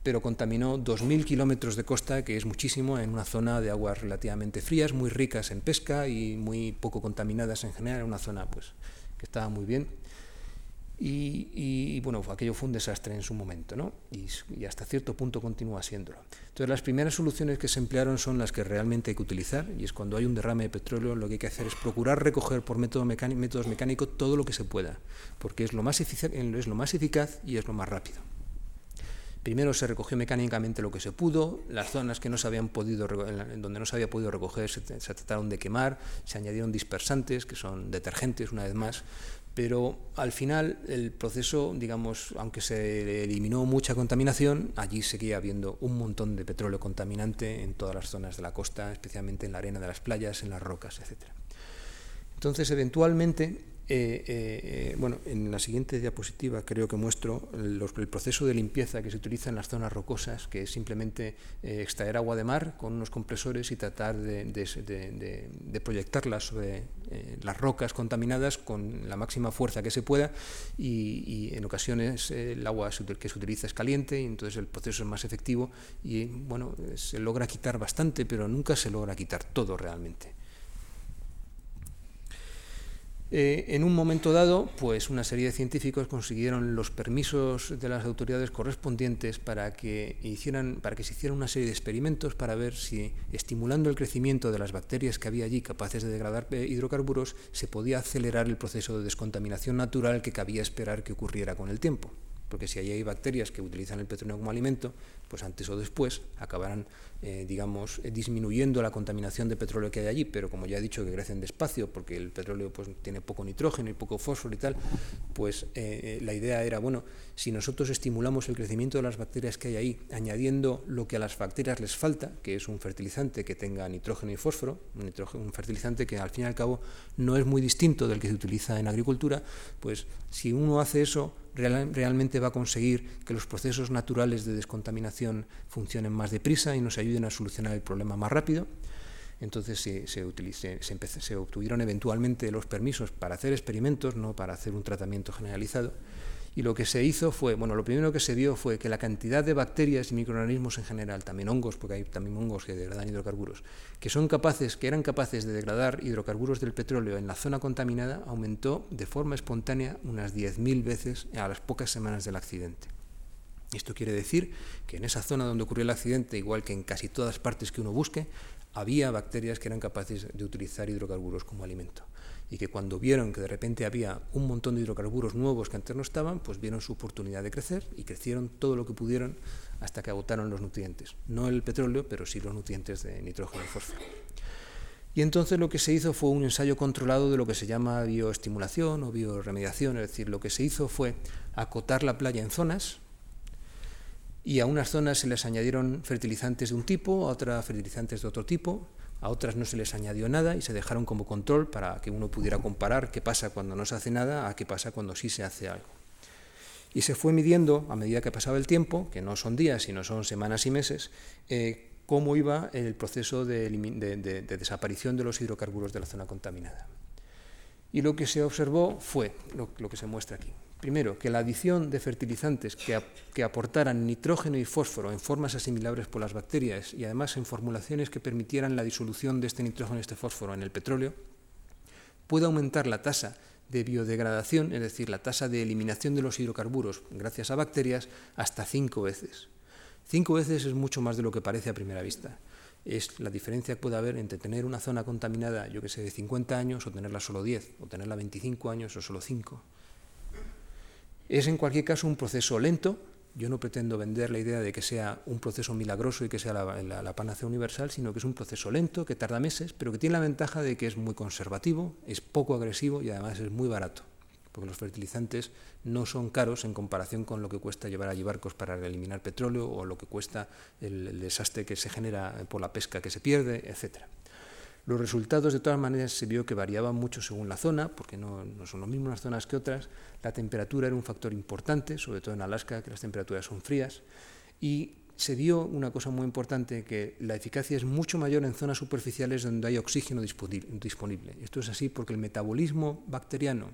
pero contaminó 2.000 kilómetros de costa, que es muchísimo en una zona de aguas relativamente frías, muy ricas en pesca y muy poco contaminadas en general, una zona pues, que estaba muy bien. Y, bueno, aquello fue un desastre en su momento, ¿no? Y, hasta cierto punto continúa siéndolo. Entonces, las primeras soluciones que se emplearon son las que realmente hay que utilizar, y es cuando hay un derrame de petróleo, lo que hay que hacer es procurar recoger por método mecánico, métodos mecánicos todo lo que se pueda, porque es lo, más es lo más eficaz y es lo más rápido. Primero se recogió mecánicamente lo que se pudo, las zonas que no se habían podido, donde no se había podido recoger se, se trataron de quemar, se añadieron dispersantes, que son detergentes una vez más, pero al final el proceso, digamos, aunque se eliminó mucha contaminación, allí seguía habiendo un montón de petróleo contaminante en todas las zonas de la costa, especialmente en la arena de las playas, en las rocas, etc. Entonces, eventualmente, eh, eh, bueno, en la siguiente diapositiva creo que muestro el proceso de limpieza que se utiliza en las zonas rocosas, que es simplemente eh, extraer agua de mar con unos compresores y tratar de, proyectarla sobre las rocas contaminadas con la máxima fuerza que se pueda y, en ocasiones el agua que se utiliza es caliente y entonces el proceso es más efectivo y bueno, se logra quitar bastante, pero nunca se logra quitar todo realmente. Eh, en un momento dado, pues una serie de científicos consiguieron los permisos de las autoridades correspondientes para que, hicieran, para que se hicieran una serie de experimentos para ver si, estimulando el crecimiento de las bacterias que había allí capaces de degradar eh, hidrocarburos, se podía acelerar el proceso de descontaminación natural que cabía esperar que ocurriera con el tiempo. Porque si allí hay bacterias que utilizan el petróleo como alimento, pues antes o después acabarán eh, digamos, eh, disminuyendo la contaminación de petróleo que hay allí, pero como ya he dicho que crecen despacio porque el petróleo pues, tiene poco nitrógeno y poco fósforo y tal, pues eh, la idea era, bueno, si nosotros estimulamos el crecimiento de las bacterias que hay ahí, añadiendo lo que a las bacterias les falta, que es un fertilizante que tenga nitrógeno y fósforo, un, un fertilizante que al fin y al cabo no es muy distinto del que se utiliza en agricultura, pues si uno hace eso, realmente va a conseguir que los procesos naturales de descontaminación funcionen más deprisa y nos ayuden a solucionar el problema más rápido. Entonces se, obtuvieron eventualmente los permisos para hacer experimentos, no para hacer un tratamiento generalizado. Y lo que se hizo fue, bueno, lo primero que se vio fue que la cantidad de bacterias y microorganismos en general, también hongos, porque hay también hongos que degradan hidrocarburos, que son capaces, que eran capaces de degradar hidrocarburos del petróleo en la zona contaminada, aumentó de forma espontánea unas 10.000 veces a las pocas semanas del accidente. Esto quiere decir que en esa zona donde ocurrió el accidente, igual que en casi todas partes que uno busque, había bacterias que eran capaces de utilizar hidrocarburos como alimento y que cuando vieron que de repente había un montón de hidrocarburos nuevos que antes no estaban, pues vieron su oportunidad de crecer y crecieron todo lo que pudieron hasta que agotaron los nutrientes. No el petróleo, pero sí los nutrientes de nitrógeno y fósforo. Y entonces lo que se hizo fue un ensayo controlado de lo que se llama bioestimulación o bioremediación, es decir, lo que se hizo fue acotar la playa en zonas y a unas zonas se les añadieron fertilizantes de un tipo, a otras fertilizantes de otro tipo, a otras no se les añadió nada y se dejaron como control para que uno pudiera comparar qué pasa cuando no se hace nada a qué pasa cuando sí se hace algo. Y se fue midiendo, a medida que pasaba el tiempo, que no son días, sino son semanas y meses, eh, cómo iba el proceso de, desaparición de los hidrocarburos de la zona contaminada. Y lo que se observó fue lo que se muestra aquí. Primero, que la adición de fertilizantes que, aportaran nitrógeno y fósforo en formas asimilables por las bacterias y además en formulaciones que permitieran la disolución de este nitrógeno y este fósforo en el petróleo, puede aumentar la tasa de biodegradación, es decir, la tasa de eliminación de los hidrocarburos gracias a bacterias, hasta cinco veces. Cinco veces es mucho más de lo que parece a primera vista. Es la diferencia que puede haber entre tener una zona contaminada, yo que sé, de 50 años o tenerla solo 10, o tenerla 25 años o solo 5. Es en cualquier caso un proceso lento. Yo no pretendo vender la idea de que sea un proceso milagroso y que sea la, panacea universal, sino que es un proceso lento, que tarda meses, pero que tiene la ventaja de que es muy conservativo, es poco agresivo y además es muy barato, porque los fertilizantes no son caros en comparación con lo que cuesta llevar allí barcos para eliminar petróleo o lo que cuesta el, el desastre que se genera por la pesca que se pierde, etcétera. Los resultados, de todas maneras, se vio que variaban mucho según la zona, porque no, son lo mismo unas zonas que otras. La temperatura era un factor importante, sobre todo en Alaska, que las temperaturas son frías. Y se vio una cosa muy importante, que la eficacia es mucho mayor en zonas superficiales donde hay oxígeno disponible. Esto es así porque el metabolismo bacteriano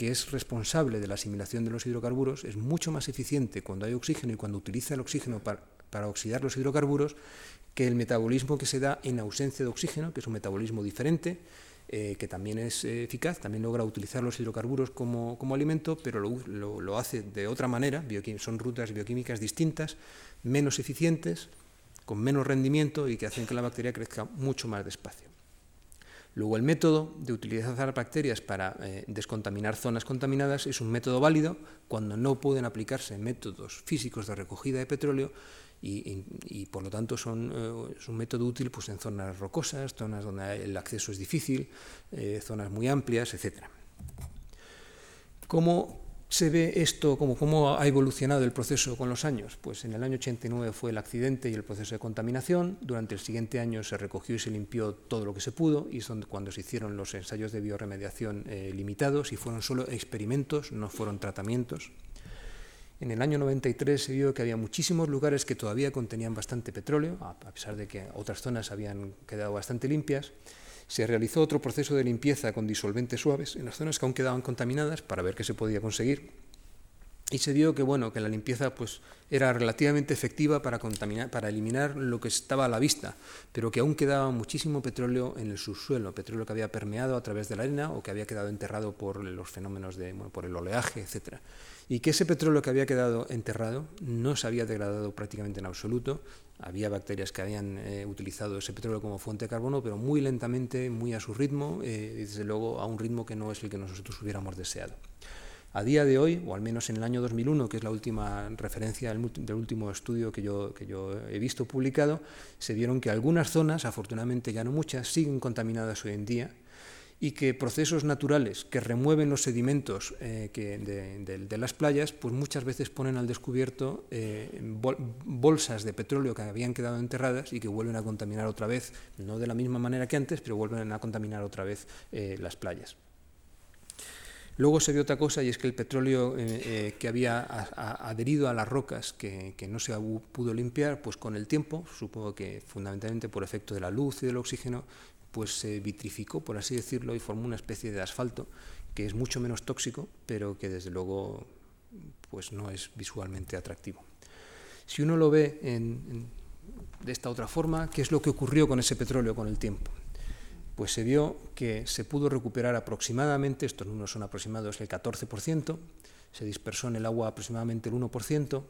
que es responsable de la asimilación de los hidrocarburos, es mucho más eficiente cuando hay oxígeno y cuando utiliza el oxígeno para, oxidar los hidrocarburos que el metabolismo que se da en ausencia de oxígeno, que es un metabolismo diferente, eh, que también es eh, eficaz, también logra utilizar los hidrocarburos como, alimento, pero lo, lo, hace de otra manera, son rutas bioquímicas distintas, menos eficientes, con menos rendimiento y que hacen que la bacteria crezca mucho más despacio. Luego el método de utilizar bacterias para eh, descontaminar zonas contaminadas es un método válido cuando no pueden aplicarse métodos físicos de recogida de petróleo y, por lo tanto son, eh, es un método útil pues, en zonas rocosas, zonas donde el acceso es difícil, eh, zonas muy amplias, etc. ¿Cómo se ve esto, como cómo ha evolucionado el proceso con los años? Pues en el año 89 fue el accidente y el proceso de contaminación, durante el siguiente año se recogió y se limpió todo lo que se pudo y es cuando se hicieron los ensayos de bioremediación eh, limitados y fueron solo experimentos, no fueron tratamientos. En el año 93 se vio que había muchísimos lugares que todavía contenían bastante petróleo, a pesar de que otras zonas habían quedado bastante limpias, se realizó otro proceso de limpieza con disolventes suaves en las zonas que aún quedaban contaminadas para ver qué se podía conseguir. Y se vio que, bueno, que la limpieza pues, era relativamente efectiva para, contaminar, para eliminar lo que estaba a la vista, pero que aún quedaba muchísimo petróleo en el subsuelo, petróleo que había permeado a través de la arena o que había quedado enterrado por los fenómenos de, bueno, por el oleaje, etc y que ese petróleo que había quedado enterrado no se había degradado prácticamente en absoluto. Había bacterias que habían eh, utilizado ese petróleo como fuente de carbono, pero muy lentamente, muy a su ritmo, eh, y desde luego a un ritmo que no es el que nosotros hubiéramos deseado. A día de hoy, o al menos en el año 2001, que es la última referencia del último estudio que yo, que yo he visto publicado, se vieron que algunas zonas, afortunadamente ya no muchas, siguen contaminadas hoy en día y que procesos naturales que remueven los sedimentos eh, de, las playas, pues muchas veces ponen al descubierto eh, bolsas de petróleo que habían quedado enterradas y que vuelven a contaminar otra vez, no de la misma manera que antes, pero vuelven a contaminar otra vez eh, las playas. Luego se vio otra cosa y es que el petróleo que había adherido a las rocas que, que, no se pudo limpiar, pues con el tiempo, supongo que fundamentalmente por efecto de la luz y del oxígeno, pues se vitrificó, por así decirlo, y formó una especie de asfalto que es mucho menos tóxico, pero que desde luego pues no es visualmente atractivo. Si uno lo ve de esta otra forma, ¿qué es lo que ocurrió con ese petróleo con el tiempo? Pues se vio que se pudo recuperar aproximadamente, estos números son aproximados, el 14%, se dispersó en el agua aproximadamente el 1%,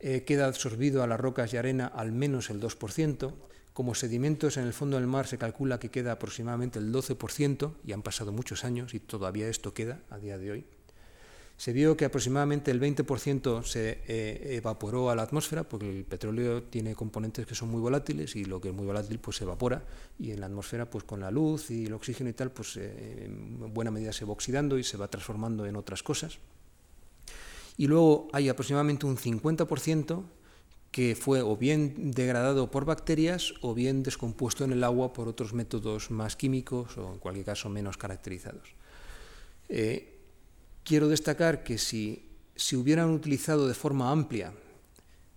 eh, queda absorbido a las rocas y arena al menos el 2%, como sedimentos en el fondo del mar se calcula que queda aproximadamente el 12%, y han pasado muchos años y todavía esto queda a día de hoy. Se vio que aproximadamente el 20% se eh, evaporó a la atmósfera, porque el petróleo tiene componentes que son muy volátiles y lo que es muy volátil pues se evapora y en la atmósfera pues con la luz y el oxígeno y tal pues eh, en buena medida se va oxidando y se va transformando en otras cosas. Y luego hay aproximadamente un 50% que fue o bien degradado por bacterias o bien descompuesto en el agua por otros métodos más químicos o en cualquier caso menos caracterizados. Eh, quiero destacar que si se hubieran utilizado de forma amplia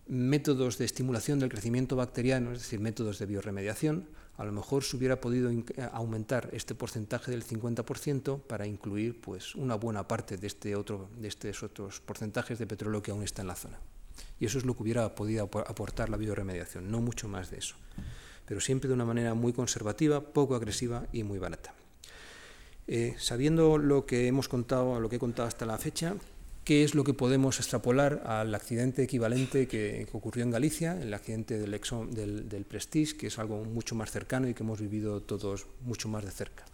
métodos de estimulación del crecimiento bacteriano, es decir, métodos de bioremediación, a lo mejor se hubiera podido aumentar este porcentaje del 50% para incluir pues, una buena parte de, este otro, de estos otros porcentajes de petróleo que aún está en la zona. Y eso es lo que hubiera podido aportar la bioremediación, no mucho más de eso. Pero siempre de una manera muy conservativa, poco agresiva y muy barata. Eh, sabiendo lo que hemos contado, lo que he contado hasta la fecha, ¿qué es lo que podemos extrapolar al accidente equivalente que, ocurrió en Galicia, el accidente del, del, del, Prestige, que es algo mucho más cercano y que hemos vivido todos mucho más de cerca?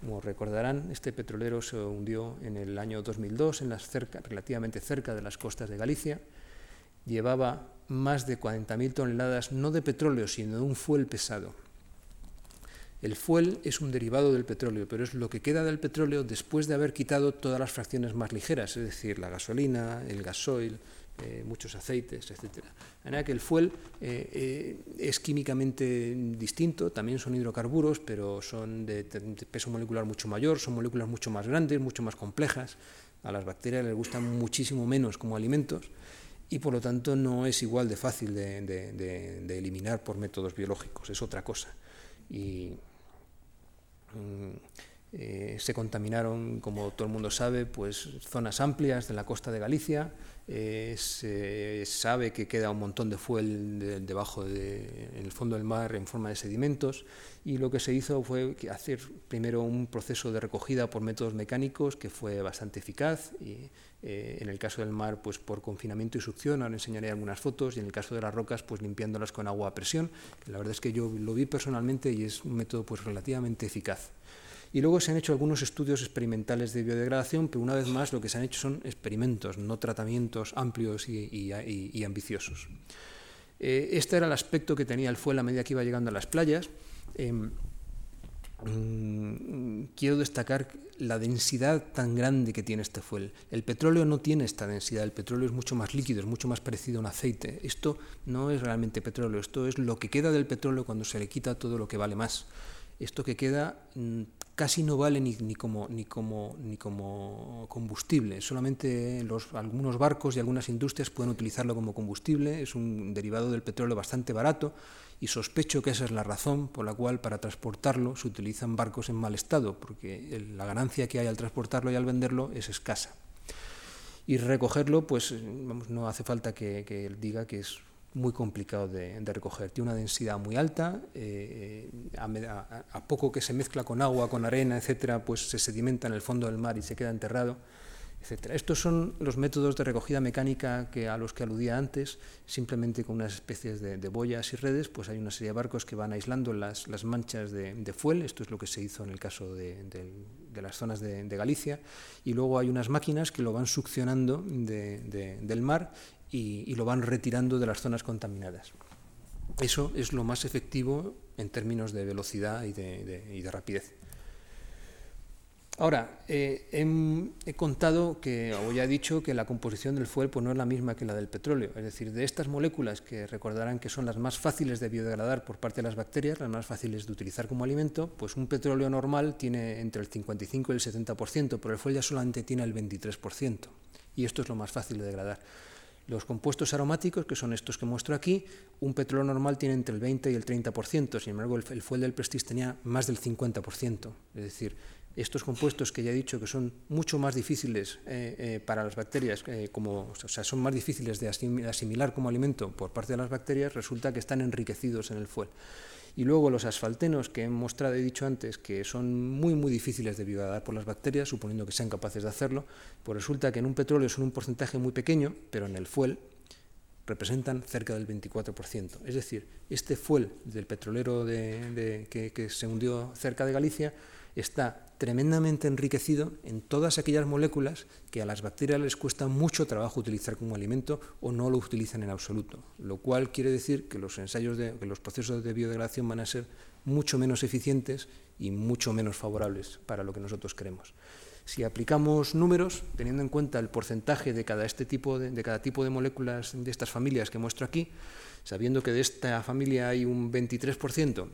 Como recordarán, este petrolero se hundió en el año 2002, en las cerca, relativamente cerca de las costas de Galicia llevaba más de 40.000 toneladas no de petróleo, sino de un fuel pesado. El fuel es un derivado del petróleo, pero es lo que queda del petróleo después de haber quitado todas las fracciones más ligeras, es decir, la gasolina, el gasoil, eh, muchos aceites, etc. De manera que el fuel eh, eh, es químicamente distinto, también son hidrocarburos, pero son de, de, peso molecular mucho mayor, son moléculas mucho más grandes, mucho más complejas. A las bacterias les gustan muchísimo menos como alimentos y por lo tanto no es igual de fácil de, eliminar por métodos biológicos, es otra cosa. Y Eh, se contaminaron, como todo el mundo sabe, pues zonas amplias de la costa de Galicia. Eh, se sabe que queda un montón de fuel debajo de, el fondo del mar en forma de sedimentos y lo que se hizo fue hacer primero un proceso de recogida por métodos mecánicos que fue bastante eficaz eh, en el caso del mar pues por confinamiento y succión, ahora enseñaré algunas fotos y en el caso de las rocas pues limpiándolas con agua a presión, la verdad es que yo lo vi personalmente y es un método pues relativamente eficaz. Y luego se han hecho algunos estudios experimentales de biodegradación, pero una vez más lo que se han hecho son experimentos, no tratamientos amplios y, ambiciosos. Eh, este era el aspecto que tenía el fuel a medida que iba llegando a las playas. Em, quiero destacar la densidad tan grande que tiene este fuel. El petróleo no tiene esta densidad, el petróleo es mucho más líquido, es mucho más parecido a un aceite. Esto no es realmente petróleo, esto es lo que queda del petróleo cuando se le quita todo lo que vale más. Esto que queda mm, casi no vale ni, como, combustible. Solamente algunos barcos y algunas industrias pueden utilizarlo como combustible. Es un derivado del petróleo bastante barato y sospecho que esa es la razón por la cual para transportarlo se utilizan barcos en mal estado, porque la ganancia que hay al transportarlo y al venderlo es escasa. Y recogerlo, pues no hace falta que, que diga que es muy complicado de, recoger. Tiene una densidad muy alta, eh, a, poco que se mezcla con agua, con arena, etcétera, pues se sedimenta en el fondo del mar y se queda enterrado, Estos son los métodos de recogida mecánica que, a los que aludía antes, simplemente con unas especies de, boyas y redes, pues hay una serie de barcos que van aislando las, manchas de, fuel, esto es lo que se hizo en el caso de, las zonas de, Galicia, y luego hay unas máquinas que lo van succionando del mar y, lo van retirando de las zonas contaminadas. Eso es lo más efectivo en términos de velocidad y de, rapidez. Ahora, eh, he, contado que, o ya he dicho que la composición del fuel no es la misma que la del petróleo. Es decir, de estas moléculas que recordarán que son las más fáciles de biodegradar por parte de las bacterias, las más fáciles de utilizar como alimento, pues un petróleo normal tiene entre el 55 y el 70%, pero el fuel ya solamente tiene el 23%. Y esto es lo más fácil de degradar. Los compuestos aromáticos, que son estos que muestro aquí, un petróleo normal tiene entre el 20 y el 30%, sin embargo el, fuel del Prestige tenía más del 50%. Es decir, estos compuestos que ya he dicho que son mucho más difíciles eh, eh, para las bacterias, eh, como, o sea, son más difíciles de asimilar como alimento por parte de las bacterias, resulta que están enriquecidos en el fuel. Y luego los asfaltenos que he mostrado, he dicho antes, que son muy, muy difíciles de biodegradar por las bacterias, suponiendo que sean capaces de hacerlo, pues resulta que en un petróleo son un porcentaje muy pequeño, pero en el fuel representan cerca del 24%. Es decir, este fuel del petrolero que se hundió cerca de Galicia está tremendamente enriquecido en todas aquellas moléculas que a las bacterias les cuesta mucho trabajo utilizar como alimento o no lo utilizan en absoluto, lo cual quiere decir que los ensayos de que los procesos de biodegradación van a ser mucho menos eficientes y mucho menos favorables para lo que nosotros queremos. Si aplicamos números, teniendo en cuenta el porcentaje de cada, este tipo de, de cada tipo de moléculas de estas familias que muestro aquí, sabiendo que de esta familia hay un 23%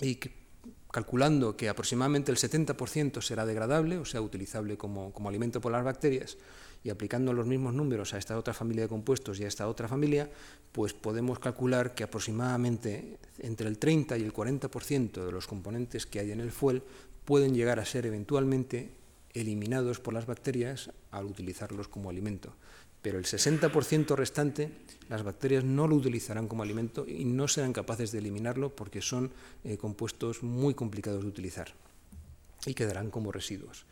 y que calculando que aproximadamente el 70% será degradable, o sea, utilizable como, alimento por las bacterias, y aplicando los mismos números a esta otra familia de compuestos y a esta otra familia, pues podemos calcular que aproximadamente entre el 30 y el 40% de los componentes que hay en el fuel pueden llegar a ser eventualmente eliminados por las bacterias al utilizarlos como alimento pero el 60% restante las bacterias no lo utilizarán como alimento y no serán capaces de eliminarlo porque son eh, compuestos muy complicados de utilizar y quedarán como residuos.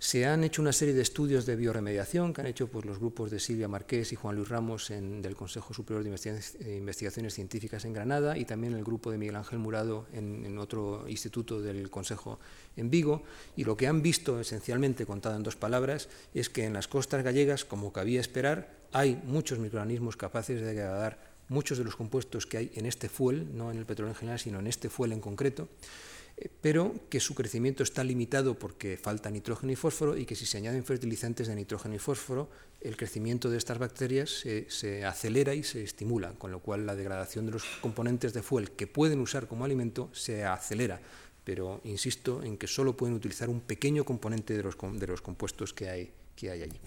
Se han hecho una serie de estudios de bioremediación que han hecho pues, los grupos de Silvia Marqués y Juan Luis Ramos del Consejo Superior de Investigaciones Científicas en Granada y también el grupo de Miguel Ángel Murado en, en, otro instituto del Consejo en Vigo. Y lo que han visto, esencialmente contado en dos palabras, es que en las costas gallegas, como cabía esperar, hay muchos microorganismos capaces de degradar muchos de los compuestos que hay en este fuel, no en el petróleo en general, sino en este fuel en concreto pero que su crecimiento está limitado porque falta nitrógeno y fósforo y que si se añaden fertilizantes de nitrógeno y fósforo, el crecimiento de estas bacterias se, acelera y se estimula, con lo cual la degradación de los componentes de fuel que pueden usar como alimento se acelera. Pero insisto en que solo pueden utilizar un pequeño componente de los, compuestos que hay, que hay allí.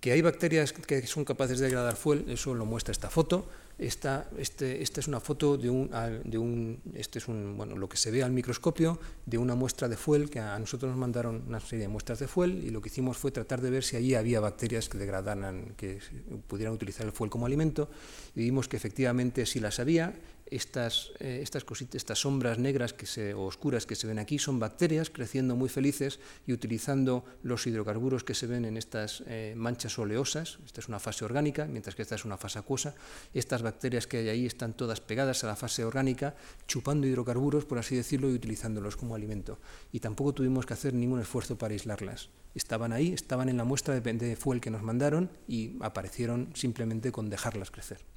Que hay bacterias que son capaces de degradar fuel, eso lo muestra esta foto. Esta, este, esta es una foto de un, de un, este es un, bueno, lo que se ve al microscopio de una muestra de fuel que a nosotros nos mandaron una serie de muestras de fuel y lo que hicimos fue tratar de ver si allí había bacterias que degradaran, que pudieran utilizar el fuel como alimento y vimos que efectivamente sí las había estas, eh, estas, estas sombras negras que se, o oscuras que se ven aquí son bacterias creciendo muy felices y utilizando los hidrocarburos que se ven en estas eh, manchas oleosas. Esta es una fase orgánica, mientras que esta es una fase acuosa. Estas bacterias que hay ahí están todas pegadas a la fase orgánica, chupando hidrocarburos, por así decirlo, y utilizándolos como alimento. Y tampoco tuvimos que hacer ningún esfuerzo para aislarlas. Estaban ahí, estaban en la muestra de, de fuel que nos mandaron y aparecieron simplemente con dejarlas crecer.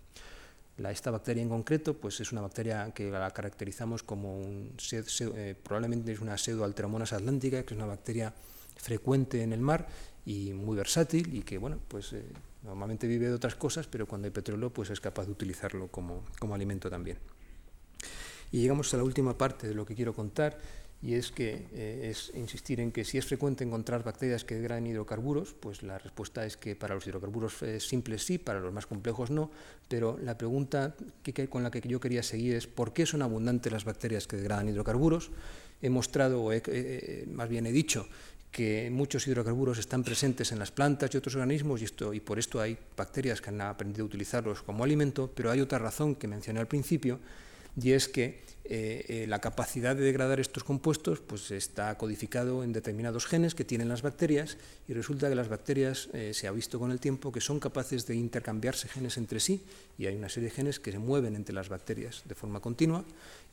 La, esta bacteria en concreto pues es una bacteria que la caracterizamos como un, eh, probablemente es una pseudoalteromonas atlántica, que es una bacteria frecuente en el mar y muy versátil y que bueno pues eh, normalmente vive de otras cosas, pero cuando hay petróleo pues es capaz de utilizarlo como, como alimento también. Y llegamos a la última parte de lo que quiero contar y es que eh, es insistir en que si es frecuente encontrar bacterias que degradan hidrocarburos, pues la respuesta es que para los hidrocarburos simples sí, para los más complejos no, pero la pregunta que, con la que yo quería seguir es ¿por qué son abundantes las bacterias que degradan hidrocarburos? He mostrado, o más bien he dicho, que muchos hidrocarburos están presentes en las plantas y otros organismos y, esto, y por esto hay bacterias que han aprendido a utilizarlos como alimento, pero hay otra razón que mencioné al principio, y es que eh, eh, la capacidad de degradar estos compuestos pues, está codificado en determinados genes que tienen las bacterias y resulta que las bacterias eh, se ha visto con el tiempo que son capaces de intercambiarse genes entre sí y hay una serie de genes que se mueven entre las bacterias de forma continua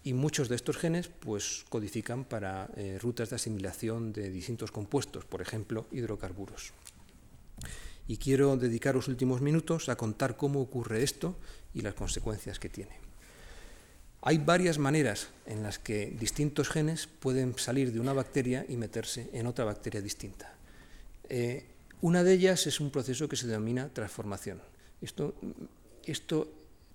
y muchos de estos genes pues, codifican para rutas de asimilación de distintos compuestos, por ejemplo, hidrocarburos. Y quiero dedicar los últimos minutos a contar cómo ocurre esto y las consecuencias que tiene. Hay varias maneras en las que distintos genes pueden salir de una bacteria y meterse en otra bacteria distinta. Eh, una de ellas es un proceso que se denomina transformación. Esto,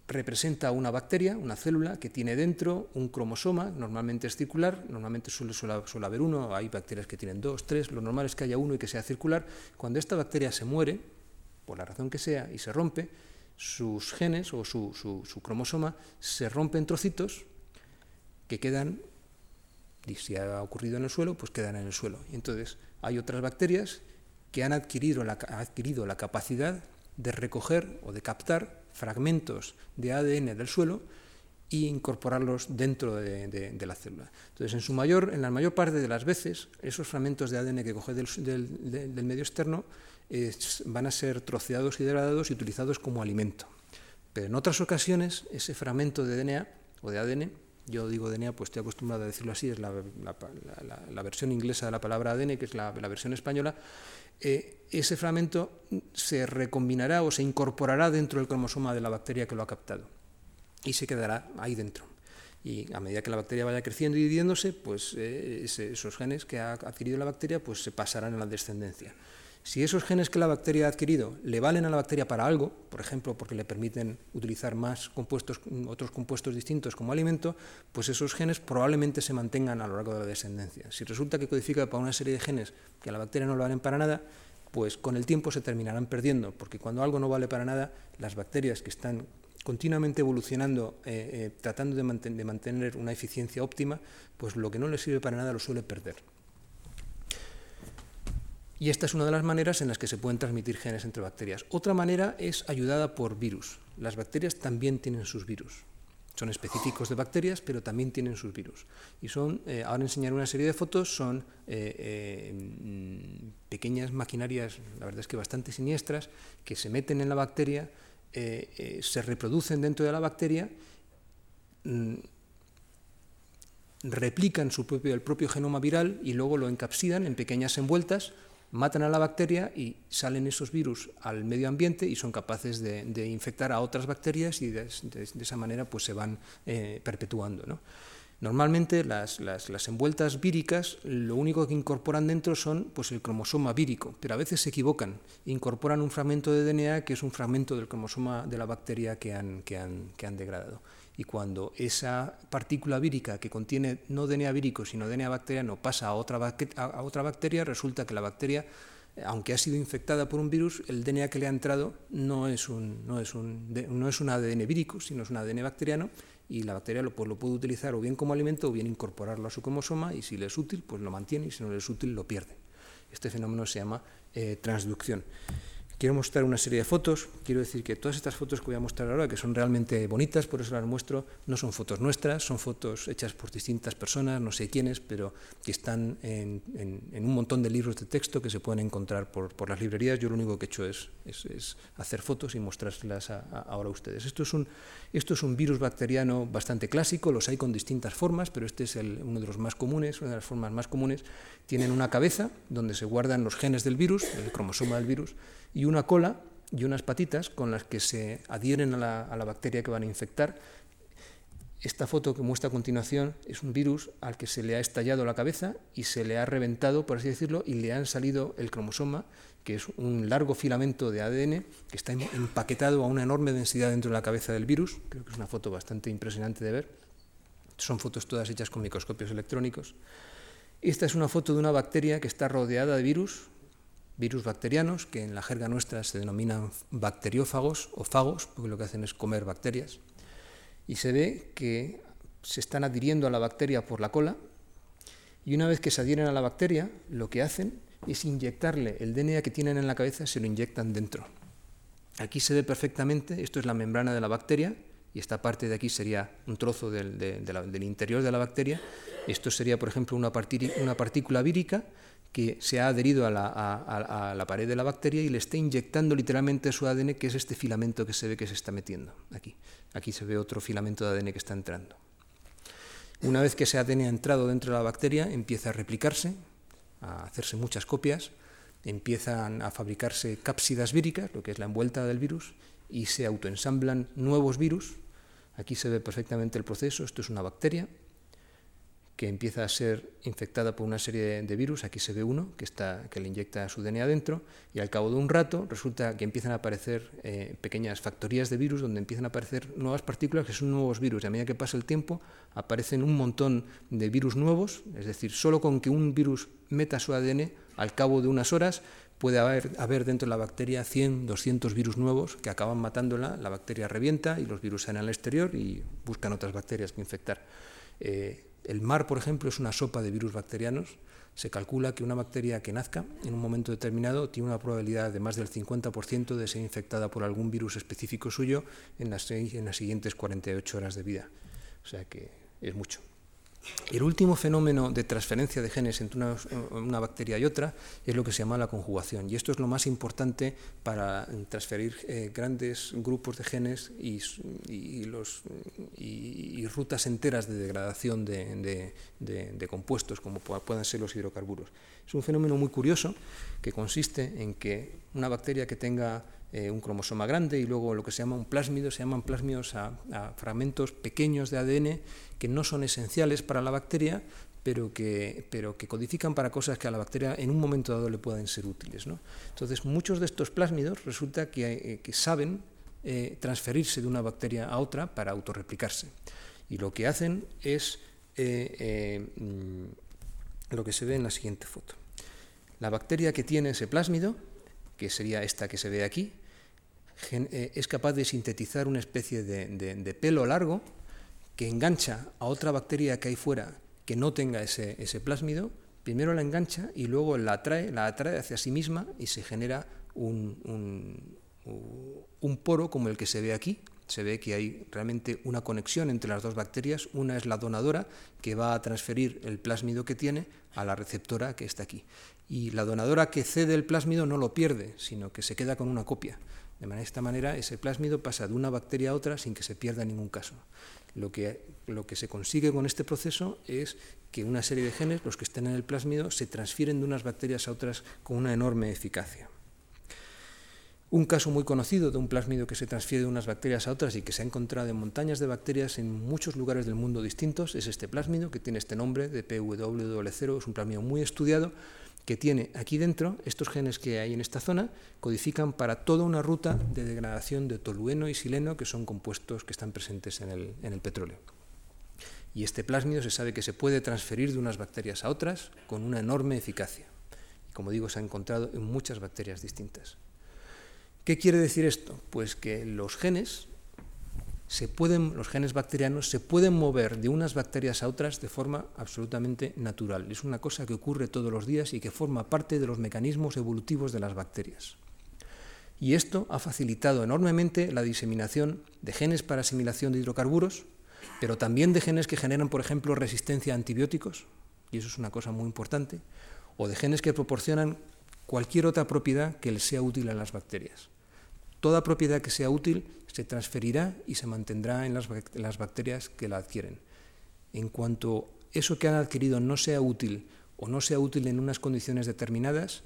representa una bacteria, una célula, que tiene dentro un cromosoma, normalmente es circular, normalmente suele, suele, haber uno, hay bacterias que tienen dos, tres, lo normal es que haya uno y que sea circular. Cuando esta bacteria se muere, por la razón que sea, y se rompe, sus genes o su, cromosoma se rompen trocitos que quedan, y si ha ocurrido en el suelo, pues quedan en el suelo. Y entonces hay otras bacterias que han adquirido la, adquirido la capacidad de recoger o de captar fragmentos de ADN del suelo e incorporarlos dentro de, la célula. Entonces, en, su mayor, en la mayor parte de las veces, esos fragmentos de ADN que coge del medio externo van a ser troceados y degradados y utilizados como alimento. Pero en otras ocasiones, ese fragmento de DNA o de ADN, yo digo DNA, pues estoy acostumbrado a decirlo así, es la, versión inglesa de la palabra ADN, que es la, versión española, eh, ese fragmento se recombinará o se incorporará dentro del cromosoma de la bacteria que lo ha captado y se quedará ahí dentro. Y a medida que la bacteria vaya creciendo y dividiéndose, pues eh, esos genes que ha adquirido la bacteria pues se pasarán a la descendencia. Si esos genes que la bacteria ha adquirido le valen a la bacteria para algo, por ejemplo, porque le permiten utilizar más compuestos, otros compuestos distintos como alimento, pues esos genes probablemente se mantengan a lo largo de la descendencia. Si resulta que codifica para una serie de genes que a la bacteria no le valen para nada, pues con el tiempo se terminarán perdiendo, porque cuando algo no vale para nada, las bacterias que están continuamente evolucionando, eh, eh, tratando de, de mantener una eficiencia óptima, pues lo que no les sirve para nada lo suele perder. Y esta es una de las maneras en las que se pueden transmitir genes entre bacterias. Otra manera es ayudada por virus. Las bacterias también tienen sus virus. Son específicos de bacterias, pero también tienen sus virus. Y son, eh, ahora enseñaré una serie de fotos, son eh, eh, mm, pequeñas maquinarias, la verdad es que bastante siniestras, que se meten en la bacteria, se reproducen dentro de la bacteria, mm, replican su el propio genoma viral y luego lo encapsidan en pequeñas envueltas matan a la bacteria y salen esos virus al medio ambiente y son capaces de, infectar a otras bacterias y de, esa manera pues se van eh, perpetuando. Normalmente las, envueltas víricas lo único que incorporan dentro son pues, el cromosoma vírico, pero a veces se equivocan, incorporan un fragmento de DNA que es un fragmento del cromosoma de la bacteria que han, que han degradado y cuando esa partícula vírica que contiene no DNA vírico sino DNA bacteriano pasa a otra, a otra bacteria, resulta que la bacteria aunque ha sido infectada por un virus, el DNA que le ha entrado no es un, no es un, no es un ADN vírico, sino es un ADN bacteriano y la bacteria lo, pues, lo puede utilizar o bien como alimento o bien incorporarlo a su cromosoma y si le es útil, pues lo mantiene y si no le es útil, lo pierde. Este fenómeno se llama eh, transducción. Quiero mostrar una serie de fotos. Quiero decir que todas estas fotos que voy a mostrar ahora, que son realmente bonitas, por eso las muestro, no son fotos nuestras, son fotos hechas por distintas personas, no sé quiénes, pero que están en, un montón de libros de texto que se pueden encontrar por, las librerías. Yo lo único que he hecho es, hacer fotos y mostrárselas ahora a ustedes. Esto es, un, esto es un virus bacteriano bastante clásico, los hay con distintas formas, pero este es uno de los más comunes, una de las formas más comunes. Tienen una cabeza donde se guardan los genes del virus, el cromosoma del virus, y una cola y unas patitas con las que se adhieren a la, bacteria que van a infectar. Esta foto que muestra a continuación es un virus al que se le ha estallado la cabeza y se le ha reventado, por así decirlo, y le han salido el cromosoma, que es un largo filamento de ADN que está empaquetado a una enorme densidad dentro de la cabeza del virus. Creo que es una foto bastante impresionante de ver. Son fotos todas hechas con microscopios electrónicos. Esta es una foto de una bacteria que está rodeada de virus, virus bacterianos, que en la jerga nuestra se denominan bacteriófagos o fagos, porque lo que hacen es comer bacterias. Y se ve que se están adhiriendo a la bacteria por la cola, y una vez que se adhieren a la bacteria, lo que hacen es inyectarle el DNA que tienen en la cabeza, se lo inyectan dentro. Aquí se ve perfectamente, esto es la membrana de la bacteria, y esta parte de aquí sería un trozo del, del interior de la bacteria. Esto sería, por ejemplo, una, una partícula vírica que se ha adherido a la, pared de la bacteria y le está inyectando literalmente su ADN, que es este filamento que se ve que se está metiendo aquí. Aquí se ve otro filamento de ADN que está entrando. Una vez que ese ADN ha entrado dentro de la bacteria, empieza a replicarse, a hacerse muchas copias, empiezan a fabricarse cápsidas víricas, lo que es la envuelta del virus, y se autoensamblan nuevos virus. Aquí se ve perfectamente el proceso, esto es una bacteria, que empieza a ser infectada por una serie de virus, aquí se ve uno que, está, que le inyecta su DNA dentro, y al cabo de un rato resulta que empiezan a aparecer eh, pequeñas factorías de virus donde empiezan a aparecer nuevas partículas que son nuevos virus, y a medida que pasa el tiempo aparecen un montón de virus nuevos, es decir, solo con que un virus meta su ADN, al cabo de unas horas puede haber, dentro de la bacteria 100, 200 virus nuevos que acaban matándola, la bacteria revienta y los virus salen al exterior y buscan otras bacterias que infectar. Eh, el mar, por ejemplo, es una sopa de virus bacterianos. Se calcula que una bacteria que nazca en un momento determinado tiene una probabilidad de más del 50% de ser infectada por algún virus específico suyo en las, en las siguientes 48 horas de vida. O sea que es mucho. El último fenómeno de transferencia de genes entre una, bacteria y otra es lo que se llama la conjugación. Y esto es lo más importante para transferir eh, grandes grupos de genes y, rutas enteras de degradación de, de compuestos, como puedan ser los hidrocarburos. Es un fenómeno muy curioso que consiste en que una bacteria que tenga eh, un cromosoma grande y luego lo que se llama un plásmido, se llaman plásmidos a, fragmentos pequeños de ADN que no son esenciales para la bacteria, pero que, pero que codifican para cosas que a la bacteria en un momento dado le pueden ser útiles. ¿no? Entonces, muchos de estos plásmidos resulta que, eh, saben eh, transferirse de una bacteria a otra para autorreplicarse. Y lo que hacen es mm, lo que se ve en la siguiente foto. La bacteria que tiene ese plásmido, que sería esta que se ve aquí, eh, es capaz de sintetizar una especie de, pelo largo que engancha a otra bacteria que hay fuera que no tenga ese, plásmido, primero la engancha y luego la atrae, la atrae hacia sí misma y se genera un, un poro como el que se ve aquí, se ve que hay realmente una conexión entre las dos bacterias. Una es la donadora, que va a transferir el plásmido que tiene a la receptora que está aquí. Y la donadora que cede el plásmido no lo pierde, sino que se queda con una copia. De esta manera, ese plásmido pasa de una bacteria a otra sin que se pierda ningún caso. Lo que, lo que se consigue con este proceso es que una serie de genes, los que estén en el plásmido, se transfieren de unas bacterias a otras con una enorme eficacia. Un caso muy conocido de un plásmido que se transfiere de unas bacterias a otras y que se ha encontrado en montañas de bacterias en muchos lugares del mundo distintos es este plásmido que tiene este nombre de PW0, es un plásmido muy estudiado que tiene aquí dentro estos genes que hay en esta zona, codifican para toda una ruta de degradación de tolueno y sileno, que son compuestos que están presentes en el, en el petróleo. Y este plásmido se sabe que se puede transferir de unas bacterias a otras con una enorme eficacia como digo, se ha encontrado en muchas bacterias distintas. ¿Qué quiere decir esto? Pues que los genes se pueden, los genes bacterianos se pueden mover de unas bacterias a otras de forma absolutamente natural. Es una cosa que ocurre todos los días y que forma parte de los mecanismos evolutivos de las bacterias. Y esto ha facilitado enormemente la diseminación de genes para asimilación de hidrocarburos, pero también de genes que generan, por ejemplo, resistencia a antibióticos, y eso es una cosa muy importante, o de genes que proporcionan cualquier otra propiedad que les sea útil a las bacterias. Toda propiedad que sea útil se transferirá y se mantendrá en las, bacterias que la adquieren. En cuanto eso que han adquirido no sea útil o no sea útil en unas condiciones determinadas,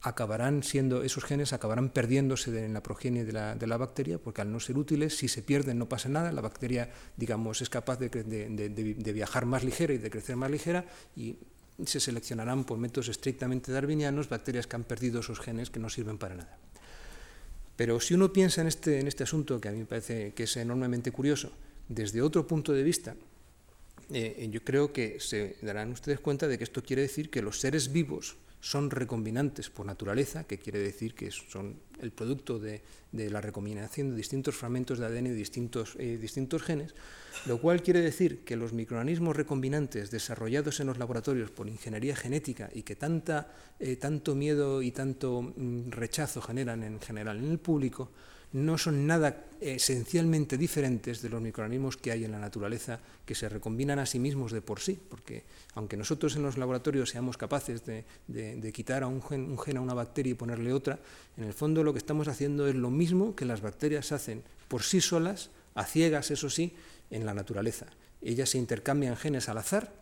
acabarán siendo, esos genes acabarán perdiéndose en la progenie de la, bacteria, porque al no ser útiles, si se pierden no pasa nada, la bacteria, digamos, es capaz de, de viajar más ligera y de crecer más ligera, y se seleccionarán por métodos estrictamente darwinianos bacterias que han perdido esos genes que no sirven para nada. Pero si uno piensa en este, en este asunto, que a mí me parece que es enormemente curioso, desde otro punto de vista, eh, yo creo que se darán ustedes cuenta de que esto quiere decir que los seres vivos son recombinantes por naturaleza, que quiere decir que son el producto de, la recombinación de distintos fragmentos de ADN de distintos, eh, distintos genes, lo cual quiere decir que los microorganismos recombinantes desarrollados en los laboratorios por ingeniería genética y que tanta, eh, tanto miedo y tanto mm, rechazo generan en general en el público, no son nada esencialmente diferentes de los microorganismos que hay en la naturaleza que se recombinan a sí mismos de por sí, porque aunque nosotros en los laboratorios seamos capaces de, quitar a un gen, a una bacteria y ponerle otra, en el fondo lo que estamos haciendo es lo mismo que las bacterias hacen por sí solas, a ciegas, eso sí, en la naturaleza. Ellas se intercambian genes al azar,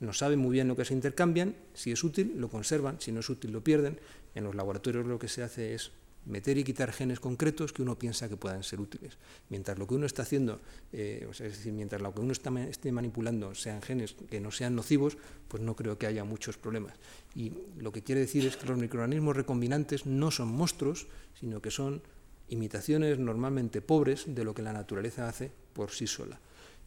no saben muy bien lo que se intercambian, si es útil lo conservan, si no es útil lo pierden. En los laboratorios lo que se hace es meter y quitar genes concretos que uno piensa que puedan ser útiles. Mientras lo que uno está haciendo, eh, es decir, mientras lo que uno está, esté manipulando sean genes que no sean nocivos, pues no creo que haya muchos problemas. Y lo que quiere decir es que los microorganismos recombinantes no son monstruos, sino que son imitaciones normalmente pobres de lo que la naturaleza hace por sí sola.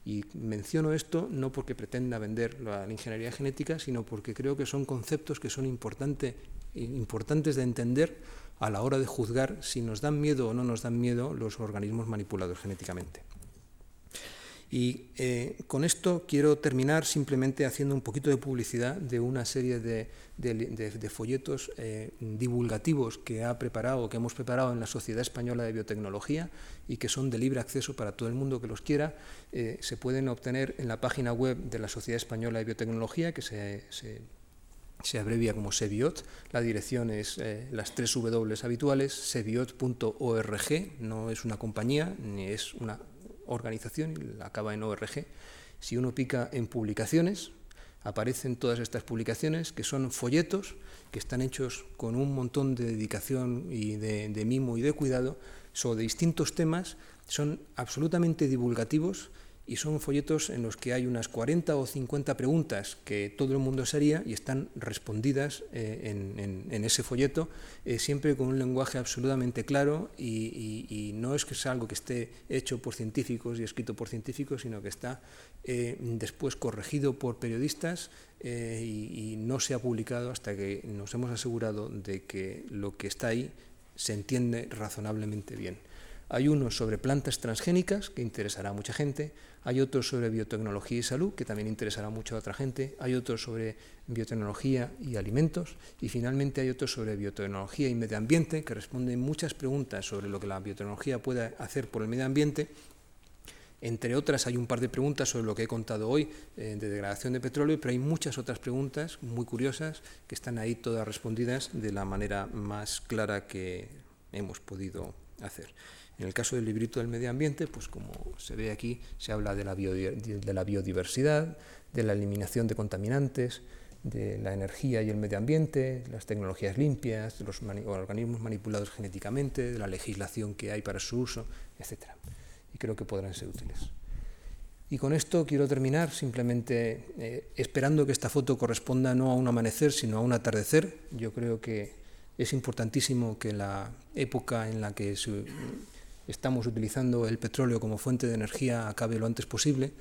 Y menciono esto no porque pretenda vender la ingeniería genética, sino porque creo que son conceptos que son importante, importantes de entender a la hora de juzgar si nos dan miedo o no nos dan miedo los organismos manipulados genéticamente. Y eh, con esto quiero terminar simplemente haciendo un poquito de publicidad de una serie de, folletos eh, divulgativos que ha preparado, que hemos preparado en la Sociedad Española de Biotecnología y que son de libre acceso para todo el mundo que los quiera. Eh, se pueden obtener en la página web de la Sociedad Española de Biotecnología, que se se abrevia como SEBIOT. La dirección es eh, las tres W habituales, sebiot.org, no es una compañía ni es una organización, acaba en ORG. Si uno pica en publicaciones, aparecen todas estas publicaciones que son folletos que están hechos con un montón de dedicación y de, de mimo y de cuidado sobre distintos temas, son absolutamente divulgativos y son folletos en los que hay unas 40 o 50 preguntas que todo el mundo se haría y están respondidas eh, en, ese folleto, eh, siempre con un lenguaje absolutamente claro y, no es que sea algo que esté hecho por científicos y escrito por científicos, sino que está eh, después corregido por periodistas y, y no se ha publicado hasta que nos hemos asegurado de que lo que está ahí se entiende razonablemente bien. Hay uno sobre plantas transgénicas, que interesará a mucha gente, hay otro sobre biotecnología y salud, que también interesará mucho a otra gente, hay otro sobre biotecnología y alimentos, y finalmente hay otro sobre biotecnología y medio ambiente, que responde muchas preguntas sobre lo que la biotecnología puede hacer por el medio ambiente. Entre otras, hay un par de preguntas sobre lo que he contado hoy eh, de degradación de petróleo, pero hay muchas otras preguntas muy curiosas que están ahí todas respondidas de la manera más clara que hemos podido hacer. En el caso del librito del medio ambiente, pues como se ve aquí, se habla de la, biodiversidad, de la eliminación de contaminantes, de la energía y el medio ambiente, las tecnologías limpias, de los organismos manipulados genéticamente, de la legislación que hay para su uso, etc. Y creo que podrán ser útiles. Y con esto quiero terminar simplemente eh, esperando que esta foto corresponda no a un amanecer, sino a un atardecer. Yo creo que es importantísimo que la época en la que estamos utilizando el petróleo como fuente de energía acabe lo antes posible,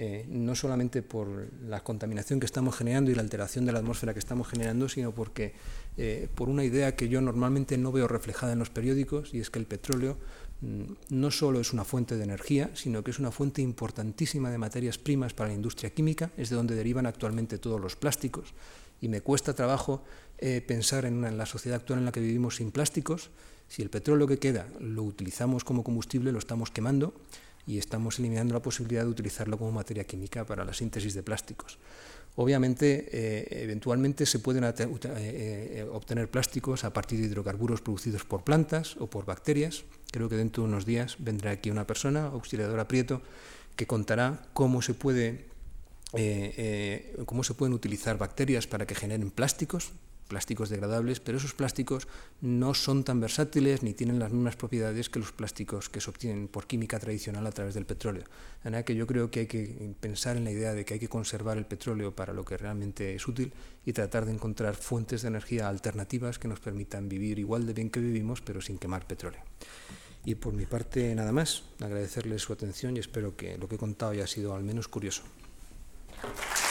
eh, no solamente por la contaminación que estamos generando y la alteración de la atmósfera que estamos generando, sino porque eh, por una idea que yo normalmente no veo reflejada en los periódicos, y es que el petróleo mm, no solo es una fuente de energía, sino que es una fuente importantísima de materias primas para la industria química, es de donde derivan actualmente todos los plásticos, y me cuesta trabajo eh, pensar en, la sociedad actual en la que vivimos sin plásticos. Si el petróleo que queda lo utilizamos como combustible, lo estamos quemando, y estamos eliminando la posibilidad de utilizarlo como materia química para la síntesis de plásticos. Obviamente, eh, eventualmente se pueden eh, obtener plásticos a partir de hidrocarburos producidos por plantas o por bacterias. Creo que dentro de unos días vendrá aquí una persona, auxiliadora Prieto, que contará cómo se puede cómo se pueden utilizar bacterias para que generen plásticos, plásticos degradables, pero esos plásticos no son tan versátiles ni tienen las mismas propiedades que los plásticos que se obtienen por química tradicional a través del petróleo. De manera que yo creo que hay que pensar en la idea de que hay que conservar el petróleo para lo que realmente es útil y tratar de encontrar fuentes de energía alternativas que nos permitan vivir igual de bien que vivimos, pero sin quemar petróleo. Y por mi parte, nada más, agradecerles su atención y espero que lo que he contado haya sido al menos curioso. you.